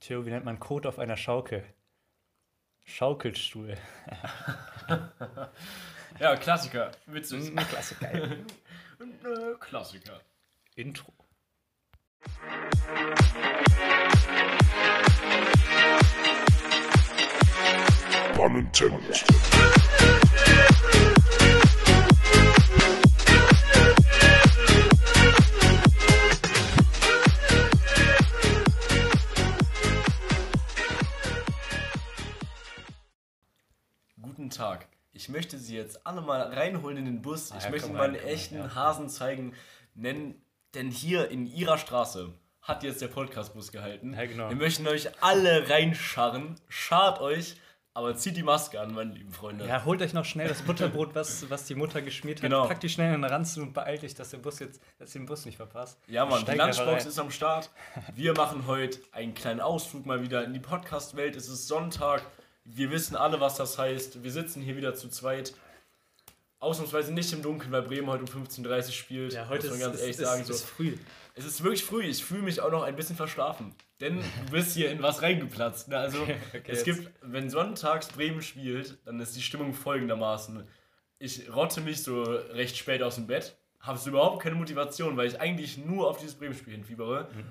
Theo, wie nennt man Kot auf einer Schaukel? Schaukelstuhl. ja, Klassiker. Witzig. Ein Klassiker. Ein äh, Klassiker. Intro. Pun Tag. Ich möchte Sie jetzt alle mal reinholen in den Bus. Ah, ich ja, möchte mal einen rein, echten ja. Hasen zeigen, nennen, denn hier in Ihrer Straße hat jetzt der Podcast-Bus gehalten. Ja, genau. Wir möchten euch alle reinscharren. Schart euch, aber zieht die Maske an, meine lieben Freunde. Ja, holt euch noch schnell das Butterbrot, was, was die Mutter geschmiert hat. Genau. Packt die schnell in den Ranzen und beeilt dich, dass der Bus jetzt, dass ihr den Bus nicht verpasst. Ja, Mann, die Lunchbox ist am Start. Wir machen heute einen kleinen Ausflug mal wieder in die Podcast-Welt. Es ist Sonntag. Wir wissen alle, was das heißt. Wir sitzen hier wieder zu zweit. Ausnahmsweise nicht im Dunkeln, weil Bremen heute um 15.30 Uhr spielt. Ja, heute Muss ist, man ganz ist, ehrlich ist, sagen. ist, so. ist früh. Es ist wirklich früh. Ich fühle mich auch noch ein bisschen verschlafen. Denn du bist hier in was reingeplatzt. Ne? Also, Okay, es jetzt. gibt, wenn sonntags Bremen spielt, dann ist die Stimmung folgendermaßen. Ich rotte mich so recht spät aus dem Bett, habe so überhaupt keine Motivation, weil ich eigentlich nur auf dieses Bremen-Spiel hinfiebere. Mhm.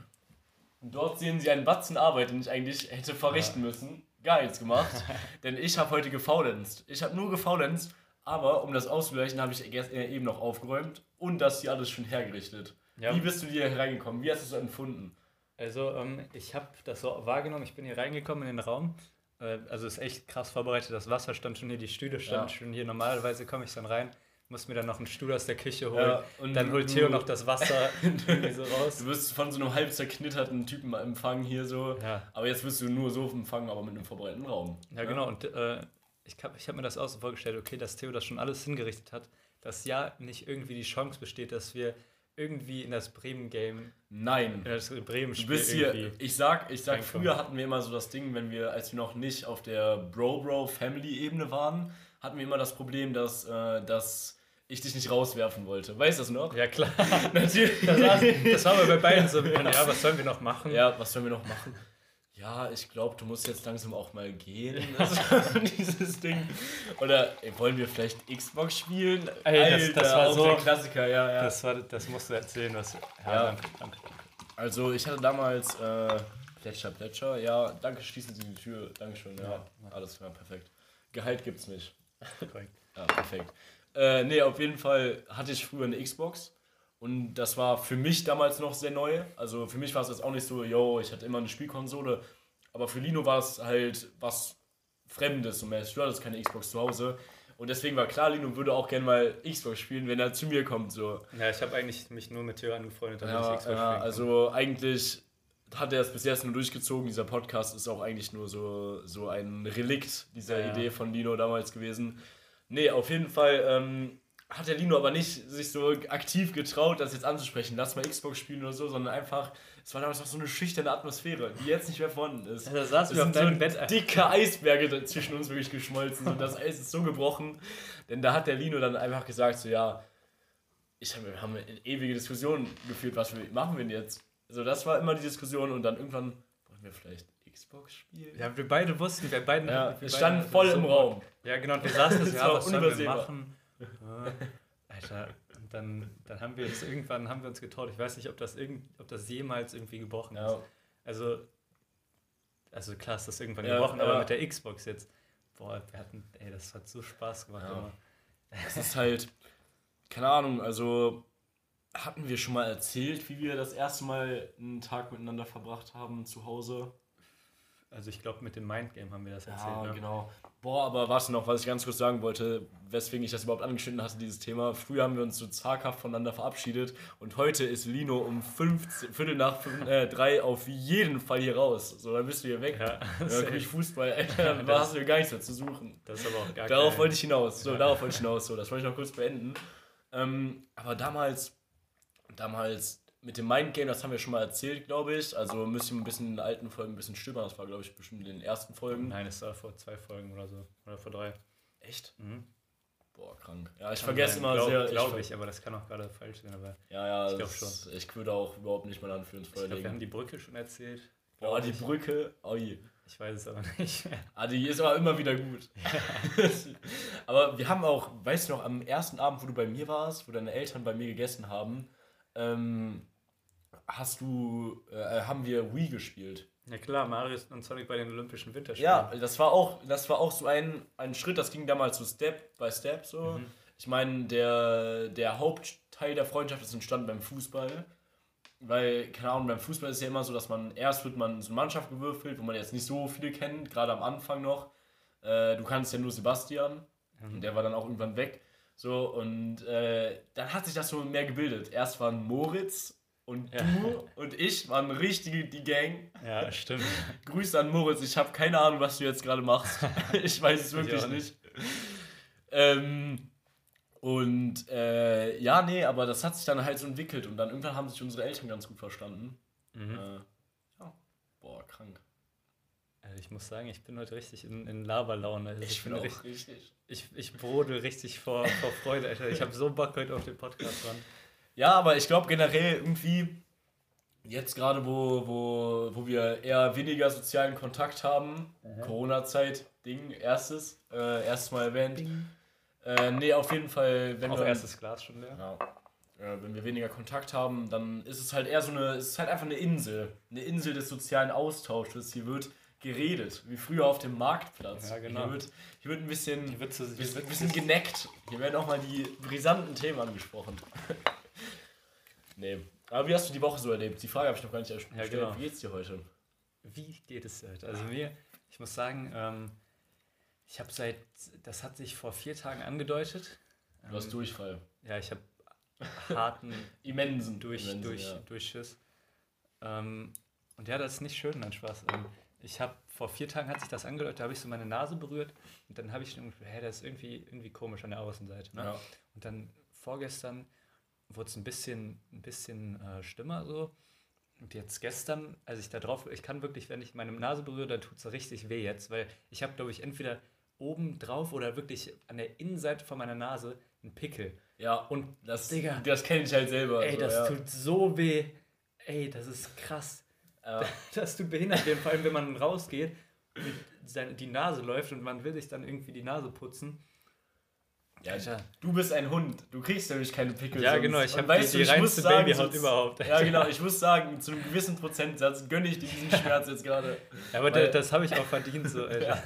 Und dort sehen sie einen Batzen Arbeit, den ich eigentlich hätte verrichten müssen. Gar nichts gemacht. denn ich habe heute gefaulenzt. Ich habe nur gefaulenzt, aber um das auszugleichen, habe ich erst eben noch aufgeräumt und das hier alles schon hergerichtet. Ja. Wie bist du hier hereingekommen? Wie hast du es empfunden? Also, ähm, ich habe das so wahrgenommen. Ich bin hier reingekommen in den Raum. Äh, also, ist echt krass vorbereitet. Das Wasser stand schon hier, die Stühle standen Ja. schon hier. Normalerweise komme ich dann rein, muss mir dann noch einen Stuhl aus der Küche holen. Ja, und dann holt Theo noch das Wasser so raus. Du wirst von so einem halb zerknitterten Typen empfangen hier so. Ja. Aber jetzt wirst du nur so empfangen, aber mit einem vorbereiteten Raum. Ja, genau. Und äh, ich habe ich hab mir das auch so vorgestellt, okay, dass Theo das schon alles hingerichtet hat, dass ja nicht irgendwie die Chance besteht, dass wir irgendwie in das Bremen-Game, Nein. in das Bremen-Spiel hier, irgendwie. ich sag, ich sag, reinkommen. früher hatten wir immer so das Ding, wenn wir, als wir noch nicht auf der Bro-Bro-Family-Ebene waren, hatten wir immer das Problem, dass, äh, dass ich dich nicht rauswerfen wollte. Weißt du das noch? Ja, klar. Natürlich. Das war, das war aber bei beiden so. Ja, was sollen wir noch machen? Ja, was sollen wir noch machen? Ja, ich glaube, du musst jetzt langsam auch mal gehen. War dieses Ding. Oder ey, wollen wir vielleicht Xbox spielen? Ey, das- das war so- der Klassiker, ja, ja. Das, war, das musst du erzählen, was. Ja, Ja. danke, danke. Also ich hatte damals äh, Plätscher, Plätscher. Ja, danke, schließen Sie die Tür. Dankeschön, ja. Ja. Alles klar, perfekt. Gehalt gibt's nicht. Korrekt. Ja, perfekt. Äh, nee, auf jeden Fall hatte ich früher eine Xbox. Und das war für mich damals noch sehr neu. Also für mich war es jetzt auch nicht so, yo, ich hatte immer eine Spielkonsole. Aber für Lino war es halt was Fremdes. Mäßig. Du hattest keine Xbox zu Hause. Und deswegen war klar, Lino würde auch gerne mal Xbox spielen, wenn er zu mir kommt. So. Ja, ich habe eigentlich mich nur mit Theo angefreundet, damit ich Ja, Xbox ja, spielen kann. also eigentlich hat er es bis jetzt nur durchgezogen. Dieser Podcast ist auch eigentlich nur so, so ein Relikt dieser ja. Idee von Lino damals gewesen. Nee, auf jeden Fall ähm, hat der Lino aber nicht sich so aktiv getraut, das jetzt anzusprechen. Lass mal Xbox spielen oder so, sondern einfach, es war damals noch so eine schüchterne Atmosphäre, die jetzt nicht mehr vorhanden ist. Ja, da saßen Es wir auf so deinem Bett. dicke Eisberge zwischen uns wirklich geschmolzen und das Eis ist so gebrochen. Denn da hat der Lino dann einfach gesagt, so ja, ich hab, wir haben eine ewige Diskussion geführt, was wir machen wir denn jetzt? Also das war immer die Diskussion und dann irgendwann wollen wir vielleicht Xbox spielen? Ja, wir beide wussten, wir beiden. Ja, wir wir beide standen hatten voll so im Bock. Raum. Ja, genau, und wir saßen das, Das ja, war was sollen wir machen? Alter, und dann, dann haben wir uns irgendwann haben wir uns getraut. Ich weiß nicht, ob das, irgend, ob das jemals irgendwie gebrochen ist. Ja, Also, also klar ist das irgendwann Ja, gebrochen, ja. aber mit der Xbox jetzt, boah, wir hatten, ey, das hat so Spaß gemacht Ja. immer. es ist halt, keine Ahnung, also hatten wir schon mal erzählt, wie wir das erste Mal einen Tag miteinander verbracht haben zu Hause? Also ich glaube, mit dem Mindgame haben wir das erzählt. Ja, ne? genau. Boah, aber was noch, was ich ganz kurz sagen wollte, weswegen ich das überhaupt angeschnitten hatte, dieses Thema. Früher haben wir uns so zaghaft voneinander verabschiedet und heute ist Lino um 15, Viertel nach fünf, äh, drei auf jeden Fall hier raus. So, dann bist du hier weg. Ja, dann guck ich Fußball, Alter, dann Das- hast du gar nichts mehr zu suchen. das ist aber auch gar Darauf kein- wollte ich hinaus. So, Ja. darauf wollte ich hinaus. So, das wollte ich noch kurz beenden. Ähm, aber damals, damals mit dem Mindgame, das haben wir schon mal erzählt, glaube ich. Also müsst ihr ein bisschen in den alten Folgen ein bisschen stöbern. Das war, glaube ich, bestimmt in den ersten Folgen. Nein, es war vor zwei Folgen oder so. Oder vor drei. Echt? Mhm. Boah, krank. Ja, ich Kann vergesse sein. immer glaub, sehr. Glaube ver- ich, aber das kann auch gerade falsch sein. Aber Ja, ja, Ich glaub das- ich würde auch überhaupt nicht für uns ich glaube, wir haben die Brücke schon erzählt. Boah, die Brücke, oi. Ich weiß es aber nicht mehr. Ah, die ist aber immer wieder gut. aber wir haben auch, weißt du noch, am ersten Abend, wo du bei mir warst, wo deine Eltern bei mir gegessen haben, ähm, hast du, äh, haben wir Wii gespielt. Ja klar, Mario und Sonic bei den Olympischen Winterspielen. Ja, das war auch, das war auch so ein, ein Schritt, das ging damals so Step by Step so. Ich meine, der, der Hauptteil der Freundschaft ist entstanden beim Fußball. Weil, keine Ahnung, beim Fußball ist ja immer so, dass man erst wird man so eine Mannschaft gewürfelt, wo man jetzt nicht so viele kennt, gerade am Anfang noch. Äh, du kannst ja nur Sebastian und der war dann auch irgendwann weg. So, und äh, dann hat sich das so mehr gebildet. Erst waren Moritz und Ja. du und ich waren richtig die Gang. Ja, stimmt. Grüße an Moritz, ich habe keine Ahnung, was du jetzt gerade machst. ich weiß es wirklich auch nicht. Ähm, und äh, ja, nee, aber das hat sich dann halt so entwickelt und dann irgendwann haben sich unsere Eltern ganz gut verstanden. Mhm. Äh, ja. Boah, krank. Ich muss sagen, ich bin heute richtig in, in Laberlaune. Also Ich bin auch richtig, richtig. ich, ich brodel richtig vor, vor Freude, Alter. Ich habe so Bock heute auf den Podcast dran. Ja, aber ich glaube generell irgendwie, jetzt gerade, wo, wo, wo wir eher weniger sozialen Kontakt haben, Corona-Zeit, Ding, erstes, äh, erstes Mal erwähnt. Äh, nee, auf jeden Fall, wenn Auch wir. erstes Glas schon leer. Ja. Äh, wenn wir weniger Kontakt haben, dann ist es halt eher so eine, es ist halt einfach eine Insel. Eine Insel des sozialen Austausches. Hier wird geredet, wie früher auf dem Marktplatz. Ja, genau. Hier wird, hier wird ein bisschen, Die Witze, die bisschen, Witze- bisschen geneckt. Hier werden auch mal die brisanten Themen angesprochen. nee. Aber wie hast du die Woche so erlebt? Die Frage habe ich noch gar nicht erst- Ja, gestellt. genau. Wie geht's dir heute? Wie geht es heute? Also mir, ich muss sagen, ähm, ich habe seit, das hat sich vor vier Tagen angedeutet. Du hast Ähm, Durchfall. Ja, ich habe harten Immensen. durch, Immensen, durch, ja. Durchschiss. Ähm, und ja, das ist nicht schön, nein, Spaß. Ich habe vor vier Tagen hat sich das angedeutet, da habe ich so meine Nase berührt und dann habe ich schon gedacht, hä, das ist irgendwie, irgendwie komisch an der Außenseite. Ne? Ja. Und dann vorgestern wurde es ein bisschen, ein bisschen äh, schlimmer so. Und jetzt gestern, als ich da drauf, ich kann wirklich, wenn ich meine Nase berühre, dann tut es richtig weh jetzt, weil ich habe, glaube ich, entweder oben drauf oder wirklich an der Innenseite von meiner Nase einen Pickel. ja, Und das, Digga. das kenne ich halt selber. ey, so, das ja. tut so weh. Ey, das ist krass. Ja. Das tut behindert, weh, vor allem wenn man rausgeht und seine, die Nase läuft und man will sich dann irgendwie die Nase putzen. Ja, Alter. du bist ein Hund. Du kriegst nämlich keine Pickel. Ja, sonst. genau, ich habe die, du, die ich muss reinste sagen, Babyhaut so- überhaupt. Ja, genau. Ich muss sagen, zu einem gewissen Prozentsatz gönne ich dir diesen Schmerz jetzt gerade. Ja, aber Weil- da, das habe ich auch verdient, so, Alter. Ja.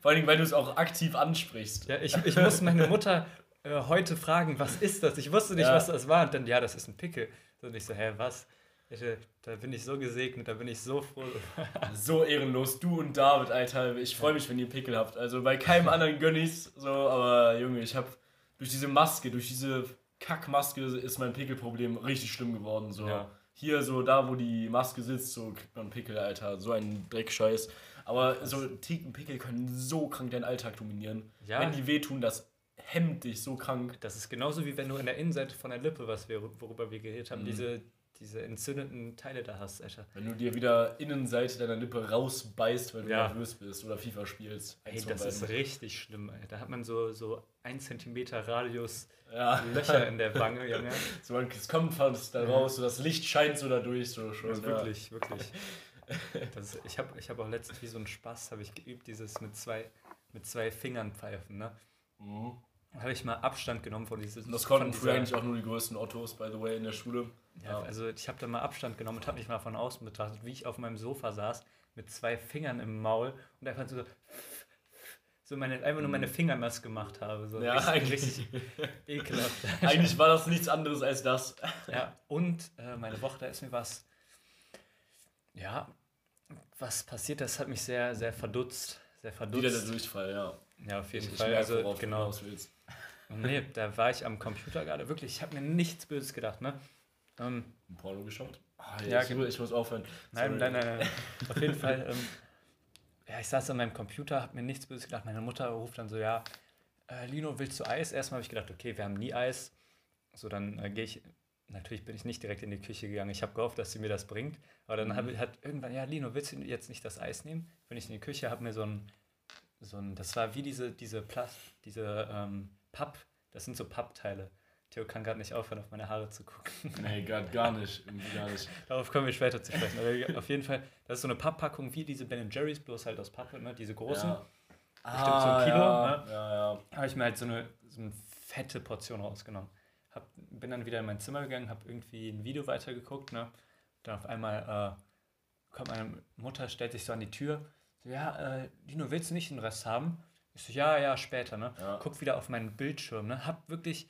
Vor allem, weil du es auch aktiv ansprichst. Ja, ich, ich muss meine Mutter äh, heute fragen, was ist das? Ich wusste nicht, Ja. was das war. Und dann, ja, das ist ein Pickel. Und ich so, hä, was? Ich, äh, da bin ich so gesegnet, da bin ich so froh. So ehrenlos. Du und David, Alter. Ich freue mich, wenn ihr Pickel habt. Also bei keinem anderen gönne ich's. So, aber Junge, ich habe durch diese Maske, durch diese Kackmaske ist mein Pickelproblem richtig schlimm geworden. So. Ja. Hier, so da, wo die Maske sitzt, so kriegt man Pickel, Alter. So ein Dreckscheiß. Aber so Ticken Pickel können so krank deinen Alltag dominieren. Ja. Wenn die wehtun, das hemmt dich so krank. Das ist genauso wie wenn du in der Innenseite von der Lippe, was wir, worüber wir geredet haben, Mhm. diese, diese entzündeten Teile da hast, Alter. Wenn du dir wieder Innenseite deiner Lippe rausbeißt, weil du Ja. nervös bist oder FIFA spielst. Ey, das ist richtig schlimm, Alter. Da hat man so, so ein Zentimeter Radius ja. Löcher in der Wange, Junge. So, es kommt fast da raus, so das Licht scheint so dadurch. So schon, Also wirklich, wirklich. Das, ich habe ich hab auch letztens wie so ein Spaß, habe ich geübt, dieses mit zwei, mit zwei Fingern pfeifen, ne? Mhm. Habe ich mal Abstand genommen von dieses. Und das konnten früher eigentlich auch nur die größten Ottos, by the way, in der Schule. Ja, also ich habe da mal Abstand genommen und habe mich mal von außen betrachtet, wie ich auf meinem Sofa saß, mit zwei Fingern im Maul und einfach so, so meine, einfach nur meine Fingermaske gemacht habe. So Mhm. Ja, richtig, eigentlich. richtig ekelhaft. Eigentlich war das nichts anderes als das. Ja, und äh, meine Woche, da ist mir was, ja, was passiert, das hat mich sehr, sehr verdutzt. Sehr verdutzt. Wieder der Durchfall, ja. Ja, auf jeden Ich Fall. merke, Also, genau. Nee, da war ich am Computer gerade. Wirklich, ich habe mir nichts Böses gedacht, ne? Ähm, Ein Porno geschaut? Ah, Ja, ich, genau. ich muss aufhören. nein, nein, nein, nein. Auf jeden Fall, ähm, ja, ich saß an meinem Computer, habe mir nichts Böses gedacht. Meine Mutter ruft dann so, ja, äh, Lino, willst du Eis? Erstmal habe ich gedacht, okay, wir haben nie Eis. So, dann äh, gehe ich, natürlich bin ich nicht direkt in die Küche gegangen. Ich habe gehofft, dass sie mir das bringt. Aber dann Mhm. hab, hat irgendwann, ja, Lino, willst du jetzt nicht das Eis nehmen? Bin ich in die Küche, habe mir so ein, so ein, das war wie diese, diese Plast, diese ähm, Papp, das sind so Pappteile. Theo kann gerade nicht aufhören, auf meine Haare zu gucken. Nee, gar, gar nicht. Gar nicht. Darauf kommen wir später zu sprechen. Aber auf jeden Fall, das ist so eine Papppackung wie diese Ben Jerry's, bloß halt aus Pappe, ne? diese großen. Ja. Bestimmt so ein Kilo, ja, ne? ja, ja. habe ich mir halt so eine, so eine fette Portion rausgenommen. Hab, bin dann wieder in mein Zimmer gegangen, habe irgendwie ein Video weitergeguckt. Ne? Dann auf einmal äh, kommt meine Mutter, stellt sich so an die Tür. So, ja, äh, Dino, willst du nicht den Rest haben? Ich so, ja, ja, später. Ne? Ja. Guck wieder auf meinen Bildschirm. Ne? Hab wirklich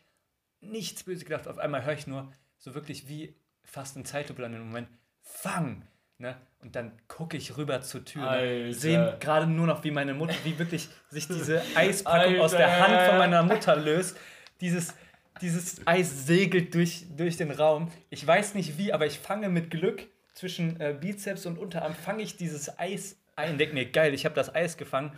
nichts böse gedacht. Auf einmal höre ich nur so wirklich wie fast in Zeitlupe an den Moment, fang! Ne? Und dann gucke ich rüber zur Tür. Ne? Alter. Sehe gerade nur noch, wie meine Mutter, wie wirklich sich diese Eispackung aus der Hand Alter. von meiner Mutter löst. Dieses, dieses Eis segelt durch, durch den Raum. Ich weiß nicht wie, aber ich fange mit Glück zwischen äh, Bizeps und Unterarm, fange ich dieses Eis ein. Denk mir, geil, ich habe das Eis gefangen.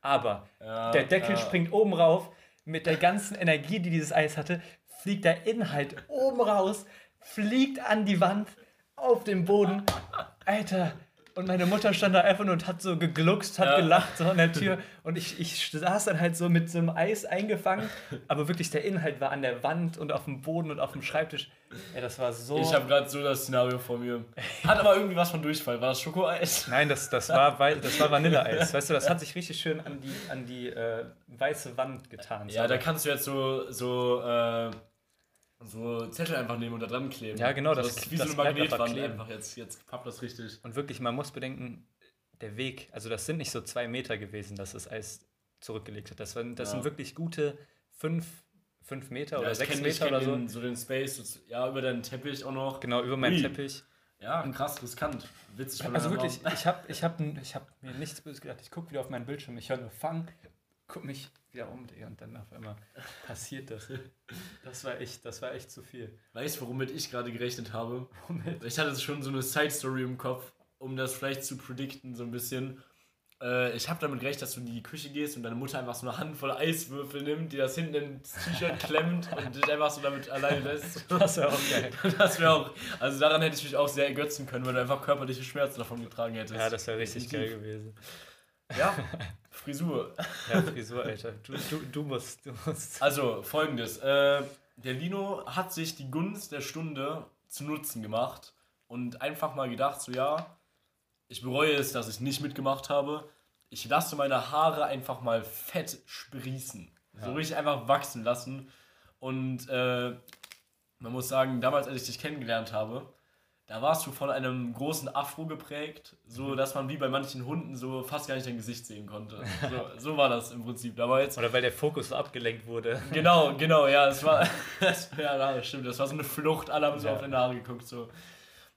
Aber Ja, der Deckel ja. springt oben rauf. Mit der ganzen Energie, die dieses Eis hatte, fliegt der Inhalt oben raus, fliegt an die Wand, auf den Boden. Alter. Und meine Mutter stand da einfach nur und hat so gegluckst, hat Ja. gelacht so an der Tür. Und ich, ich saß dann halt so mit so einem Eis eingefangen. Aber wirklich der Inhalt war an der Wand und auf dem Boden und auf dem Schreibtisch. Ja, das war so. Ich habe gerade so das Szenario vor mir. Hat aber irgendwie was von Durchfall. War das Schokoeis? Nein, das, das, war, das war Vanilleeis. Weißt du, das hat sich richtig schön an die, an die äh, weiße Wand getan. Ja, da kannst du jetzt so, so, äh, so Zettel einfach nehmen und da dran kleben. Ja, genau, So, das- ist wie das so eine Magnetwand kleben. einfach. Jetzt, jetzt pappt das richtig. Und wirklich, man muss bedenken, der Weg, also das sind nicht so zwei Meter gewesen, dass das Eis zurückgelegt hat. Das, waren, das Ja. sind wirklich gute fünf, fünf Meter oder ich sechs Meter oder so. Den, so den Space, das- ja, über deinen Teppich auch noch. Genau, über meinen Ui. Teppich. Ja, krass, riskant. Witzig Also wirklich, ich habe ich hab, ich hab mir nichts Böses gedacht. Ich gucke wieder auf meinen Bildschirm, ich höre nur Fang, guck mich wieder um, Digga, und dann auf einmal passiert das. Das war echt, das war echt zu viel. Weißt du, womit ich gerade gerechnet habe? Womit? Ich hatte schon so eine Side-Story im Kopf, um das vielleicht zu predikten, so ein bisschen. Äh, ich habe damit gerechnet, dass du in die Küche gehst und deine Mutter einfach so eine Handvoll Eiswürfel nimmt, die das hinten ins T-Shirt klemmt und dich einfach so damit alleine lässt. Das war auch geil. Das wäre auch, also daran hätte ich mich auch sehr ergötzen können, weil du einfach körperliche Schmerzen davon getragen hättest. Ja, das wäre richtig geil gewesen. Ja, Frisur. Ja, Frisur, Alter. Du, du, du musst, du musst. Also, folgendes. Äh, der Lino hat sich die Gunst der Stunde zu Nutzen gemacht und einfach mal gedacht, so ja, ich bereue es, dass ich nicht mitgemacht habe. Ich lasse meine Haare einfach mal fett sprießen. So richtig einfach wachsen lassen. Und äh, man muss sagen, damals, als ich dich kennengelernt habe, da warst du von einem großen Afro geprägt, so dass man wie bei manchen Hunden so fast gar nicht dein Gesicht sehen konnte. So, so war das im Prinzip. Da war jetzt Oder weil der Fokus so abgelenkt wurde. Genau, genau, ja, es war, das, ja, stimmt, das war so eine Flucht, alle haben so Ja. auf deine Haare geguckt, so.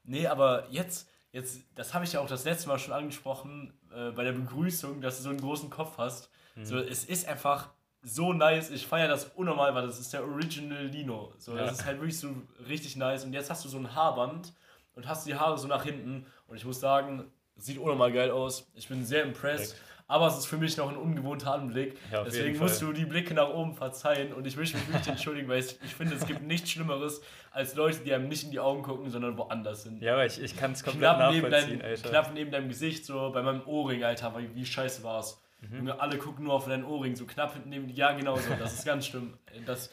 Nee, aber jetzt, jetzt, das habe ich ja auch das letzte Mal schon angesprochen, äh, bei der Begrüßung, dass du so einen großen Kopf hast. Mhm. So, es ist einfach so nice, ich feiere das unnormal, weil das ist der Original Lino. So, Ja. das ist halt wirklich so richtig nice. Und jetzt hast du so ein Haarband und hast die Haare so nach hinten. Und ich muss sagen, sieht unnormal geil aus. Ich bin sehr impressed. Perfekt. Aber es ist für mich noch ein ungewohnter Anblick. Ja, Deswegen musst du die Blicke nach oben verzeihen. Und ich möchte mich wirklich entschuldigen, weil ich, ich finde, es gibt nichts Schlimmeres als Leute, die einem nicht in die Augen gucken, sondern woanders sind. Ja, aber ich, ich kann es komplett Knapp neben, nachvollziehen, deinem, Alter. knapp neben deinem Gesicht, so bei meinem Ohrring, Alter, weil wie scheiße war's. Mhm. Junge, alle gucken nur auf deinen Ohrring, so knapp hinten neben Ja, genau so. Das ist ganz schlimm. Das,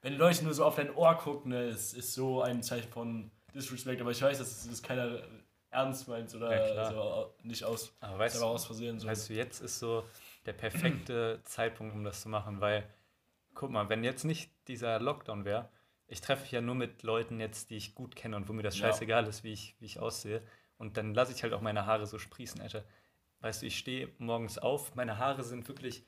wenn die Leute nur so auf dein Ohr gucken, ne, es ist so ein Zeichen von Disrespect. Aber ich weiß, dass es keiner ernst meint oder Ja, klar. so nicht aus. Aber weißt du, aus Versehen so. weißt du, jetzt ist so der perfekte Zeitpunkt, um das zu machen, weil, guck mal, wenn jetzt nicht dieser Lockdown wäre, ich treffe mich ja nur mit Leuten jetzt, die ich gut kenne und wo mir das Ja. scheißegal ist, wie ich, wie ich aussehe. Und dann lasse ich halt auch meine Haare so sprießen, Alter. Weißt du, ich stehe morgens auf, meine Haare sind wirklich,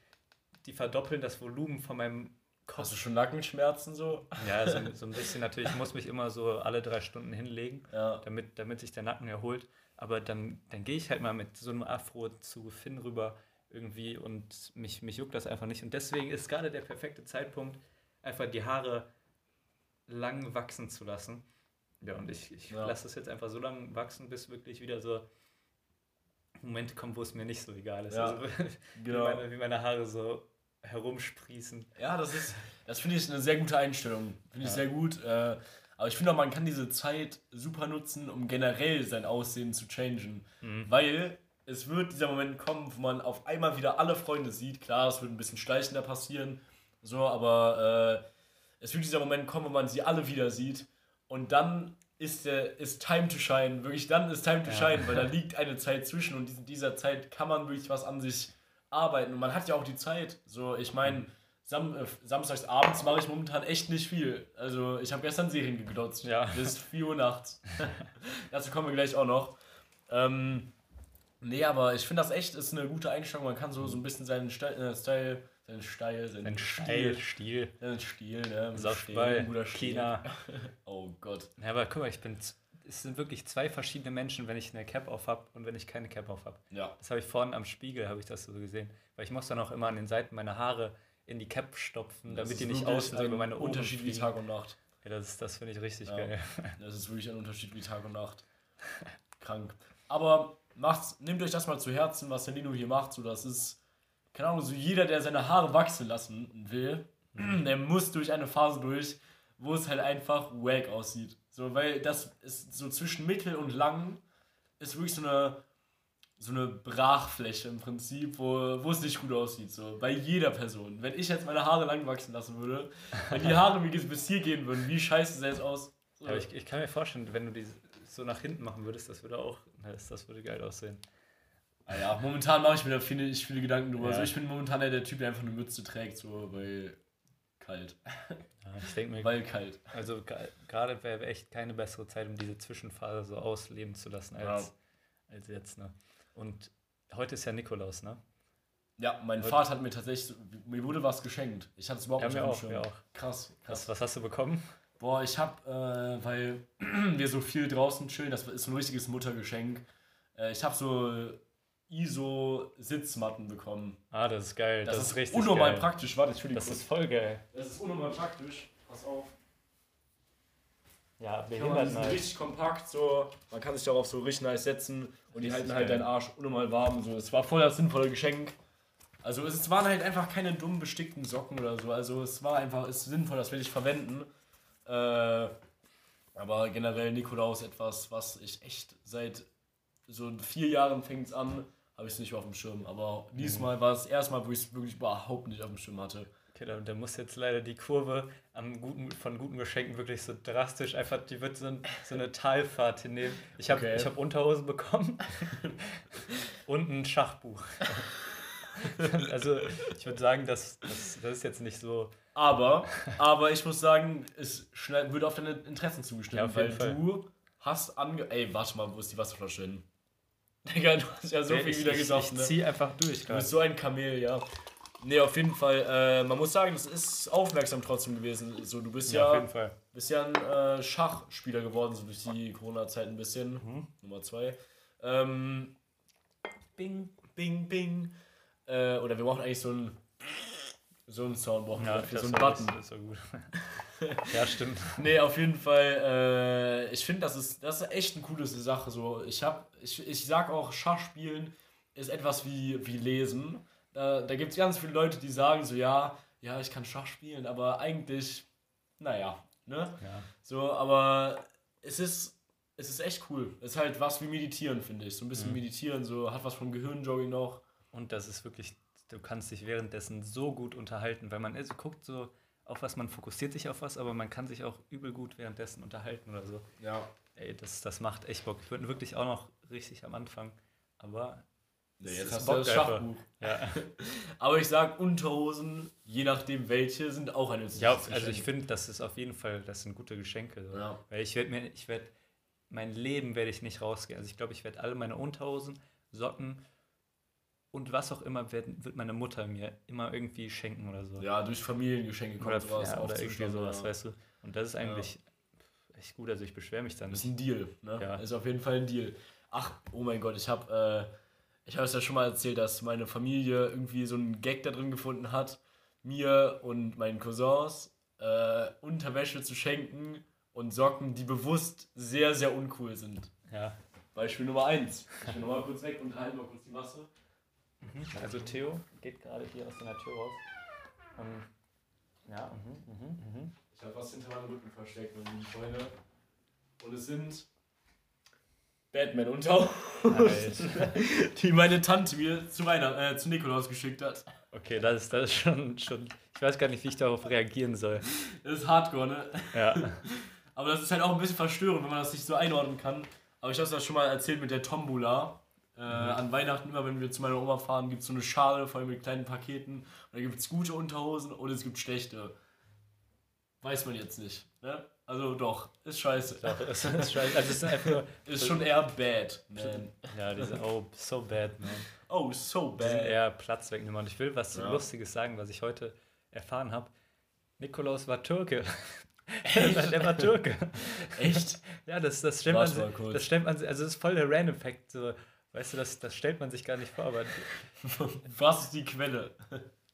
die verdoppeln das Volumen von meinem Kopf. Hast du schon Nackenschmerzen so? Ja, so, so ein bisschen natürlich. Ich muss mich immer so alle drei Stunden hinlegen, Ja. damit, damit sich der Nacken erholt. Aber dann, dann gehe ich halt mal mit so einem Afro zu Finn rüber irgendwie und mich, mich juckt das einfach nicht. Und deswegen ist gerade der perfekte Zeitpunkt, einfach die Haare lang wachsen zu lassen. Ja, und ich, ich Ja. lasse es jetzt einfach so lang wachsen, bis wirklich wieder so Momente kommen, wo es mir nicht so egal ist. Ja, Also, genau. wie, meine, wie meine Haare so herumsprießen. Ja, das ist, das finde ich eine sehr gute Einstellung. Finde ich Ja. sehr gut. Äh, aber ich finde auch, man kann diese Zeit super nutzen, um generell sein Aussehen zu changen. Mhm. Weil es wird dieser Moment kommen, wo man auf einmal wieder alle Freunde sieht. Klar, es wird ein bisschen schleichender passieren. So, aber äh, es wird dieser Moment kommen, wo man sie alle wieder sieht und dann ist, der, ist Time to Shine, wirklich dann ist Time to Ja. Shine, weil da liegt eine Zeit zwischen und in dieser Zeit kann man wirklich was an sich arbeiten und man hat ja auch die Zeit. So, ich meine, Sam, äh, samstags abends mache ich momentan echt nicht viel. Also ich habe gestern Serien geglotzt. Ja. Bis 4 Uhr nachts. Dazu kommen wir gleich auch noch. Ähm, nee, aber ich finde das echt ist eine gute Einstellung. Man kann so, so ein bisschen seinen Sti- äh, Style, seinen Style, seinen Ein Stil, Steil, Stil, seinen Stil, ne? Stil, Stil. China. Oh Gott. Ja, aber guck mal, ich bin. Es sind wirklich zwei verschiedene Menschen, wenn ich eine Cap auf habe und wenn ich keine Cap auf habe. Ja. Das habe ich vorhin am Spiegel, habe ich das so gesehen. Weil ich muss dann auch immer an den Seiten meine Haare in die Cap stopfen, Das damit die nicht außen so über meine Ohren Unterschied wie. Tag und Nacht. Ja, das das finde ich richtig Ja. geil. Das ist wirklich ein Unterschied wie Tag und Nacht. Krank. Aber macht's, nehmt euch das mal zu Herzen, was der Nino hier macht. So, das ist, keine Ahnung, so jeder, der seine Haare wachsen lassen will, der muss durch eine Phase durch, wo es halt einfach wack aussieht. So, weil das ist so zwischen mittel und lang ist wirklich so eine, so eine Brachfläche im Prinzip, wo, wo es nicht gut aussieht. So, bei jeder Person. Wenn ich jetzt meine Haare lang wachsen lassen würde, wenn die Haare mir bis hier gehen würden, wie scheiße sähe es aus? So. Aber ich, ich kann mir vorstellen, wenn du die so nach hinten machen würdest, das würde auch, das, das würde geil aussehen. Ah ja, momentan mache ich mir da viele, ich viele Gedanken drüber. Ja. Also ich bin momentan der, der Typ, der einfach eine Mütze trägt, so weil kalt. Ja, ich denke mir, Weil kalt. also gerade wäre echt keine bessere Zeit, um diese Zwischenphase so ausleben zu lassen als, als jetzt. Ne? Und heute ist ja Nikolaus, ne? Ja, mein Heute- Vater hat mir tatsächlich, mir wurde was geschenkt. Ich hatte es überhaupt Ja, nicht mir auch, mir auch. Krass, krass. Was, was hast du bekommen? Boah, ich hab, äh, weil wir so viel draußen chillen, das ist ein richtiges Muttergeschenk. Äh, ich habe so ISO-Sitzmatten bekommen. Ah, das ist geil. Das, Das, ist ist richtig unnormal geil. praktisch. Warte, ich will die Das kurz- ist voll geil. das ist unnormal praktisch. Pass auf. Ja, Die behindert sind nice. richtig kompakt, so. Man kann sich darauf so richtig nice setzen und die Das halten halt geil. deinen Arsch unnormal warm. So. Es war voll das sinnvolle Geschenk. Also es waren halt einfach keine dumm bestickten Socken oder so. Also es war einfach, es ist sinnvoll, das will ich verwenden. Äh, aber generell Nikolaus etwas, was ich echt seit so vier Jahren fängt es an, habe ich es nicht auf dem Schirm. Aber diesmal war es erstmal, wo ich es wirklich überhaupt nicht auf dem Schirm hatte. Okay, da, da muss jetzt leider die Kurve am guten, von guten Geschenken wirklich so drastisch einfach, die wird so, ein, so eine Talfahrt hinnehmen. Ich habe Okay. ich hab Unterhosen bekommen und ein Schachbuch. also ich würde sagen, das, das, das ist jetzt nicht so. Aber, aber ich muss sagen, es schnell, würde auf deine Interessen zugestimmt, Ja, weil Fall. du hast ange... Ey, warte mal, wo ist die Wasserflasche hin? Digga, du hast ja so viel ich, wieder ich, gesagt, ich ne? zieh einfach durch Du bist so ein Kamel, ja. Nee, auf jeden Fall, äh, man muss sagen, das ist aufmerksam trotzdem gewesen. So, du bist Ja, auf ja, jeden Fall. bist ja ein äh, Schachspieler geworden, so durch die Corona-Zeit ein bisschen. Mhm. Nummer zwei. Ähm, bing, bing, bing. Äh, oder wir brauchen eigentlich so einen so einen Sound brauchen wir Ja, das so einen Button. Das ist so gut. ja, stimmt. Nee, auf jeden Fall, äh, ich finde, das ist, das ist echt eine coole Sache. So. Ich, hab, ich, ich sag auch, Schachspielen ist etwas wie, wie Lesen. Da, da gibt es ganz viele Leute, die sagen so, ja, ja, ich kann Schach spielen, aber eigentlich, naja, ne? Ja. So, aber es ist, es ist echt cool. Es ist halt was wie Meditieren, finde ich. So ein bisschen Mhm. Meditieren, so hat was vom Gehirnjogging noch. Und das ist wirklich, du kannst dich währenddessen so gut unterhalten, weil man also guckt so auf was, man fokussiert sich auf was, aber man kann sich auch übel gut währenddessen unterhalten oder so. Ja. Ey, das, das macht echt Bock. Ich bin wirklich auch noch richtig am Anfang, aber Es jetzt hast du das. Schachbuch. ja. Aber ich sag, Unterhosen, je nachdem welche, sind auch ein nützliches ja, also Geschenk. ich finde, das ist auf jeden Fall, das sind gute Geschenke. So. Ja. Weil ich werde mir, ich werde, mein Leben werde ich nicht rausgehen. Also ich glaube, ich werde alle meine Unterhosen, Socken und was auch immer werden, wird meine Mutter mir immer irgendwie schenken oder so. Ja, durch Familiengeschenke kommt oder, sowas ja, oder irgendwie sowas, ja. weißt du. Und das ist eigentlich echt gut, also ich beschwere mich dann Das ist ein Deal, ne? Ja. Ist auf jeden Fall ein Deal. Ach, oh mein Gott, ich habe äh, ich habe es ja schon mal erzählt, dass meine Familie irgendwie so einen Gag da drin gefunden hat, mir und meinen Cousins äh, Unterwäsche zu schenken und Socken, die bewusst sehr, sehr uncool sind. Ja. Beispiel Nummer eins. Ich bin nochmal kurz weg und halte mal kurz die Masse. Also Theo geht gerade hier aus der Tür raus. Und ja, mhm, mhm, mhm. Ich habe was hinter meinem Rücken versteckt, meine lieben Freunde. Und es sind Batman-Unterhose, Alter. die meine Tante mir zu, Weihnachten, äh, zu Nikolaus geschickt hat. Okay, das ist, das ist schon, schon. Ich weiß gar nicht, wie ich darauf reagieren soll. Das ist Hardcore, ne? Ja. Aber das ist halt auch ein bisschen verstörend, wenn man das nicht so einordnen kann. Aber ich habe das schon mal erzählt mit der Tombola. Äh, An Weihnachten, immer wenn wir zu meiner Oma fahren, gibt es so eine Schale, vor allem mit kleinen Paketen. Und da gibt es gute Unterhosen und es gibt schlechte. Weiß man jetzt nicht. Ne? Also doch, ist scheiße. Doch, ist scheiße. Also, ist einfach. Ist schon eher bad, man. Ja, diese. Oh, so bad, man. Oh, so Die sind bad. eher Platz wegnehmen. Und ich will was Ja. Lustiges sagen, was ich heute erfahren habe. Nikolaus war Türke. der war Türke. Echt? Ja, das, das stellt Warte man sich, das stellt man sich, also das ist voll der Random Fact, so, weißt du, das, das stellt man sich gar nicht vor, aber Was ist die Quelle?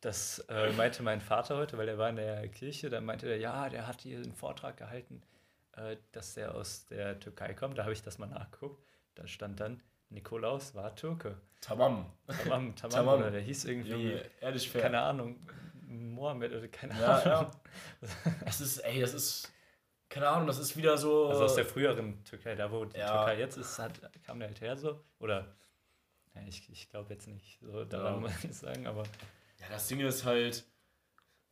Das äh, meinte mein Vater heute, weil er war in der Kirche, dann meinte er, ja, der hat hier einen Vortrag gehalten, äh, dass der aus der Türkei kommt, da habe ich das mal nachgeguckt, da stand dann, Nikolaus war Türke. Tamam. Tamam, tamam, Tamam. oder der hieß irgendwie, Junge, ehrlich fair. keine Ahnung, Mohammed oder keine Ja, Ahnung. ja. Das ist, ey, das ist, keine Ahnung, das ist wieder so. Also aus der früheren Türkei, da wo die Ja. Türkei jetzt ist, hat, kam der halt her so. Oder, ich, ich glaube jetzt nicht so daran, Ja. muss ich sagen, aber Ja, das Ding ist halt,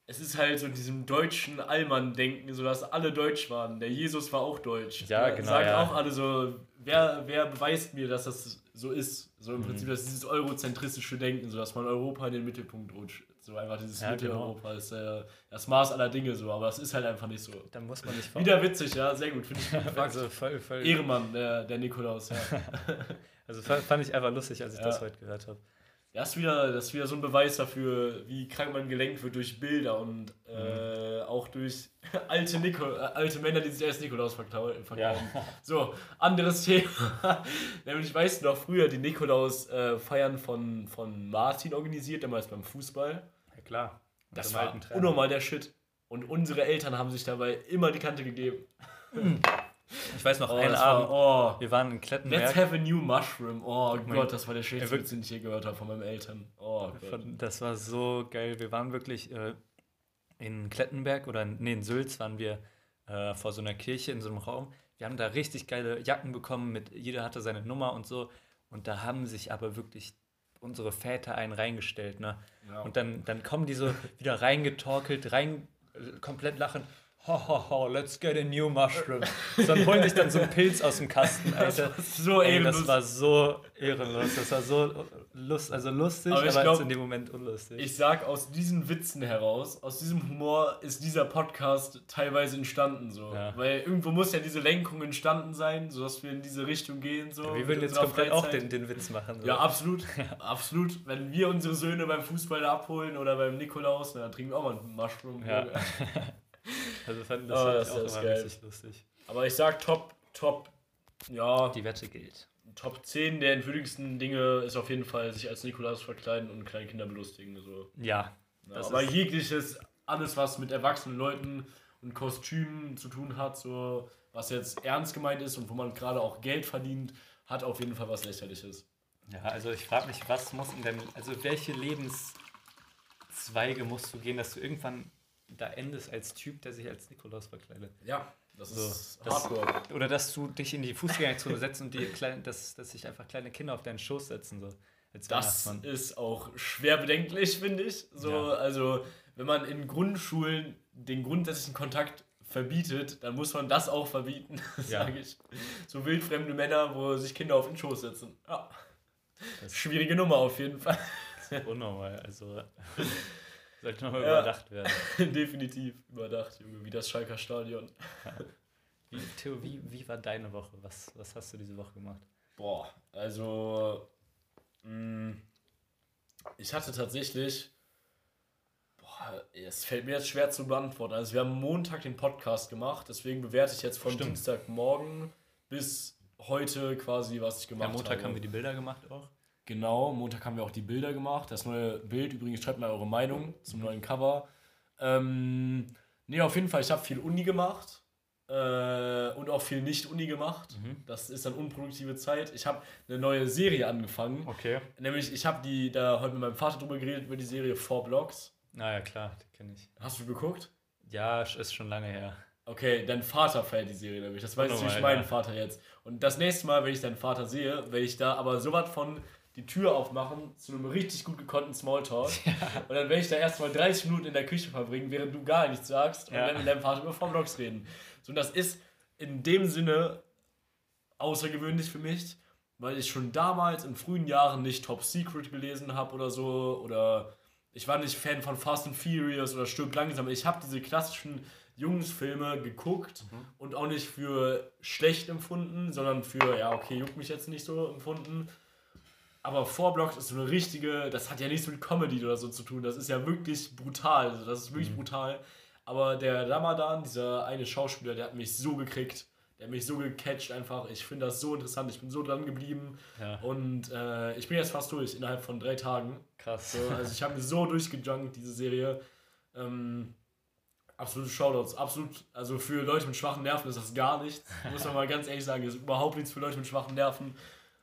es ist halt so in diesem deutschen Allmann-Denken, so dass alle deutsch waren. Der Jesus war auch deutsch. Ja, genau, Sagen ja. auch alle so, wer, wer beweist mir, dass das so ist? So im Mhm. Prinzip, das ist dieses eurozentristische Denken, so dass man Europa in den Mittelpunkt rutscht. So einfach dieses Ja, genau. Mitteleuropa ist äh, das Maß aller Dinge so, aber das ist halt einfach nicht so. da muss man nicht Wieder witzig, ja, sehr gut, finde ich also voll, voll, Ehrenmann, der, der Nikolaus, ja. also fa- fand ich einfach lustig, als ich Ja. das heute gehört habe. Ja, ist wieder, das ist wieder so ein Beweis dafür, wie krank man gelenkt wird durch Bilder und äh, auch durch alte, Nico, äh, alte Männer, die sich als Nikolaus verklau- verkleiden. So, anderes Thema. Nämlich, weißt du noch, früher die Nikolaus-Feiern von, von Martin organisiert, damals beim Fußball. Ja klar. Das Mit dem war unnormal der Shit. Und unsere Eltern haben sich dabei immer die Kante gegeben. Ich weiß noch, Oh, einen Abend, war, oh, wir waren in let's Klettenberg. have a new mushroom. Oh Mein- Gott, das war der schönste Witz, den ich je gehört habe von meinen Eltern. Oh Gott. Das war so geil. Wir waren wirklich äh, in Klettenberg oder in- nee, in Sülz waren wir äh, vor so einer Kirche in so einem Raum. Wir haben da richtig geile Jacken bekommen, mit, jeder hatte seine Nummer und so. Und da haben sich aber wirklich unsere Väter einen reingestellt. Ne? Ja. Und dann, dann kommen die so wieder reingetorkelt, rein, äh, komplett lachen. Ho, ho, ho, let's get a new mushroom. So, und holen sich dann so einen Pilz aus dem Kasten, Alter. so Ey, ehrenlos. das war so ehrenlos. Das war so lust, also lustig, Aber aber, ich glaub, in dem Moment unlustig. Ich sag, aus diesen Witzen heraus, aus diesem Humor ist dieser Podcast teilweise entstanden. So. Ja. Weil irgendwo muss ja diese Lenkung entstanden sein, sodass wir in diese Richtung gehen. So, wir mit würden jetzt komplett auch Freizeit. den, den Witz machen. So. Ja, absolut. Absolut. Wenn wir unsere Söhne beim Fußball abholen oder beim Nikolaus, na, dann trinken wir auch mal einen Mushroom. Ja. Also fand das, Oh, das auch ist immer geil. richtig lustig. Aber ich sag Top, Top, ja, Die Wette gilt. Top 10 der entwürdigsten Dinge ist auf jeden Fall sich als Nikolaus verkleiden und kleine Kinder belustigen. So. Ja. Ja, Das aber jegliches, alles was mit erwachsenen Leuten und Kostümen zu tun hat, so was jetzt ernst gemeint ist und wo man gerade auch Geld verdient, hat auf jeden Fall was lächerliches. Ja, also ich frage mich, was muss in deinem, also welche Lebenszweige musst du gehen, dass du irgendwann da endest als Typ, der sich als Nikolaus verkleidet? Ja, das So, ist das- Hardcore. Oder dass du dich in die Fußgängerzone setzt und die kleinen, dass, dass sich einfach kleine Kinder auf deinen Schoß setzen, so Das ist auch schwer bedenklich, finde ich. So, Ja. also wenn man in Grundschulen den grundsätzlichen Kontakt verbietet, dann muss man das auch verbieten, Ja. sage ich. So wildfremde Männer, wo sich Kinder auf den Schoß setzen. Ja. Das- Schwierige Nummer auf jeden Fall. Unnormal, also sollte nochmal Ja. überdacht werden. Definitiv überdacht, Junge, wie das Schalker Stadion. Wie, Theo, wie, wie war deine Woche? Was, was hast du diese Woche gemacht? Boah, also mh, ich hatte tatsächlich, boah, es fällt mir jetzt schwer zu beantworten. Also wir haben Montag den Podcast gemacht, deswegen bewerte ich jetzt von Stimmt. Dienstagmorgen bis heute quasi, was ich Ja, gemacht Montag habe. haben wir die Bilder gemacht auch. Genau, Montag haben wir auch die Bilder gemacht. Das neue Bild, übrigens schreibt mal eure Meinung zum neuen Cover. Ähm, nee, auf jeden Fall, ich habe viel Uni gemacht äh, und auch viel Nicht-Uni gemacht. Mhm. Das ist dann unproduktive Zeit. Ich habe eine neue Serie angefangen. Okay. Nämlich, ich habe die da heute mit meinem Vater drüber geredet, über die Serie Four Blocks. Naja, klar, die kenne ich. Hast du geguckt? Ja, ist schon lange her. Okay, dein Vater feiert die Serie nämlich. Das weiß natürlich mein ja. Vater jetzt. Und das nächste Mal, wenn ich deinen Vater sehe, werde ich da aber sowas von die Tür aufmachen zu einem richtig gut gekonnten Smalltalk. Und dann werde ich da erstmal 30 Minuten in der Küche verbringen, während du gar nichts sagst und Ja. dann mit deinem Vater über Formblocks reden. So, und das ist in dem Sinne außergewöhnlich für mich, weil ich schon damals in frühen Jahren nicht Top Secret gelesen habe oder so. Oder ich war nicht Fan von Fast and Furious oder Stirb langsam. Ich habe diese klassischen Jungsfilme geguckt und auch nicht für schlecht empfunden, sondern für, ja, okay, juckt mich jetzt nicht so empfunden. Aber Vorblocks ist so eine richtige, das hat ja nichts mit Comedy oder so zu tun. Das ist ja wirklich brutal. Also das ist wirklich brutal. Aber der Ramadan, dieser eine Schauspieler, der hat mich so gekriegt. Der hat mich so gecatcht einfach. Ich finde das so interessant. Ich bin so dran geblieben. Ja. Und äh, ich bin jetzt fast durch, innerhalb von drei Tagen. Krass. So, also ich habe mir so durchgejunkt, diese Serie. Ähm, absolute Shoutouts. Absolut, also für Leute mit schwachen Nerven ist das gar nichts. Muss man mal ganz ehrlich sagen, ist überhaupt nichts für Leute mit schwachen Nerven.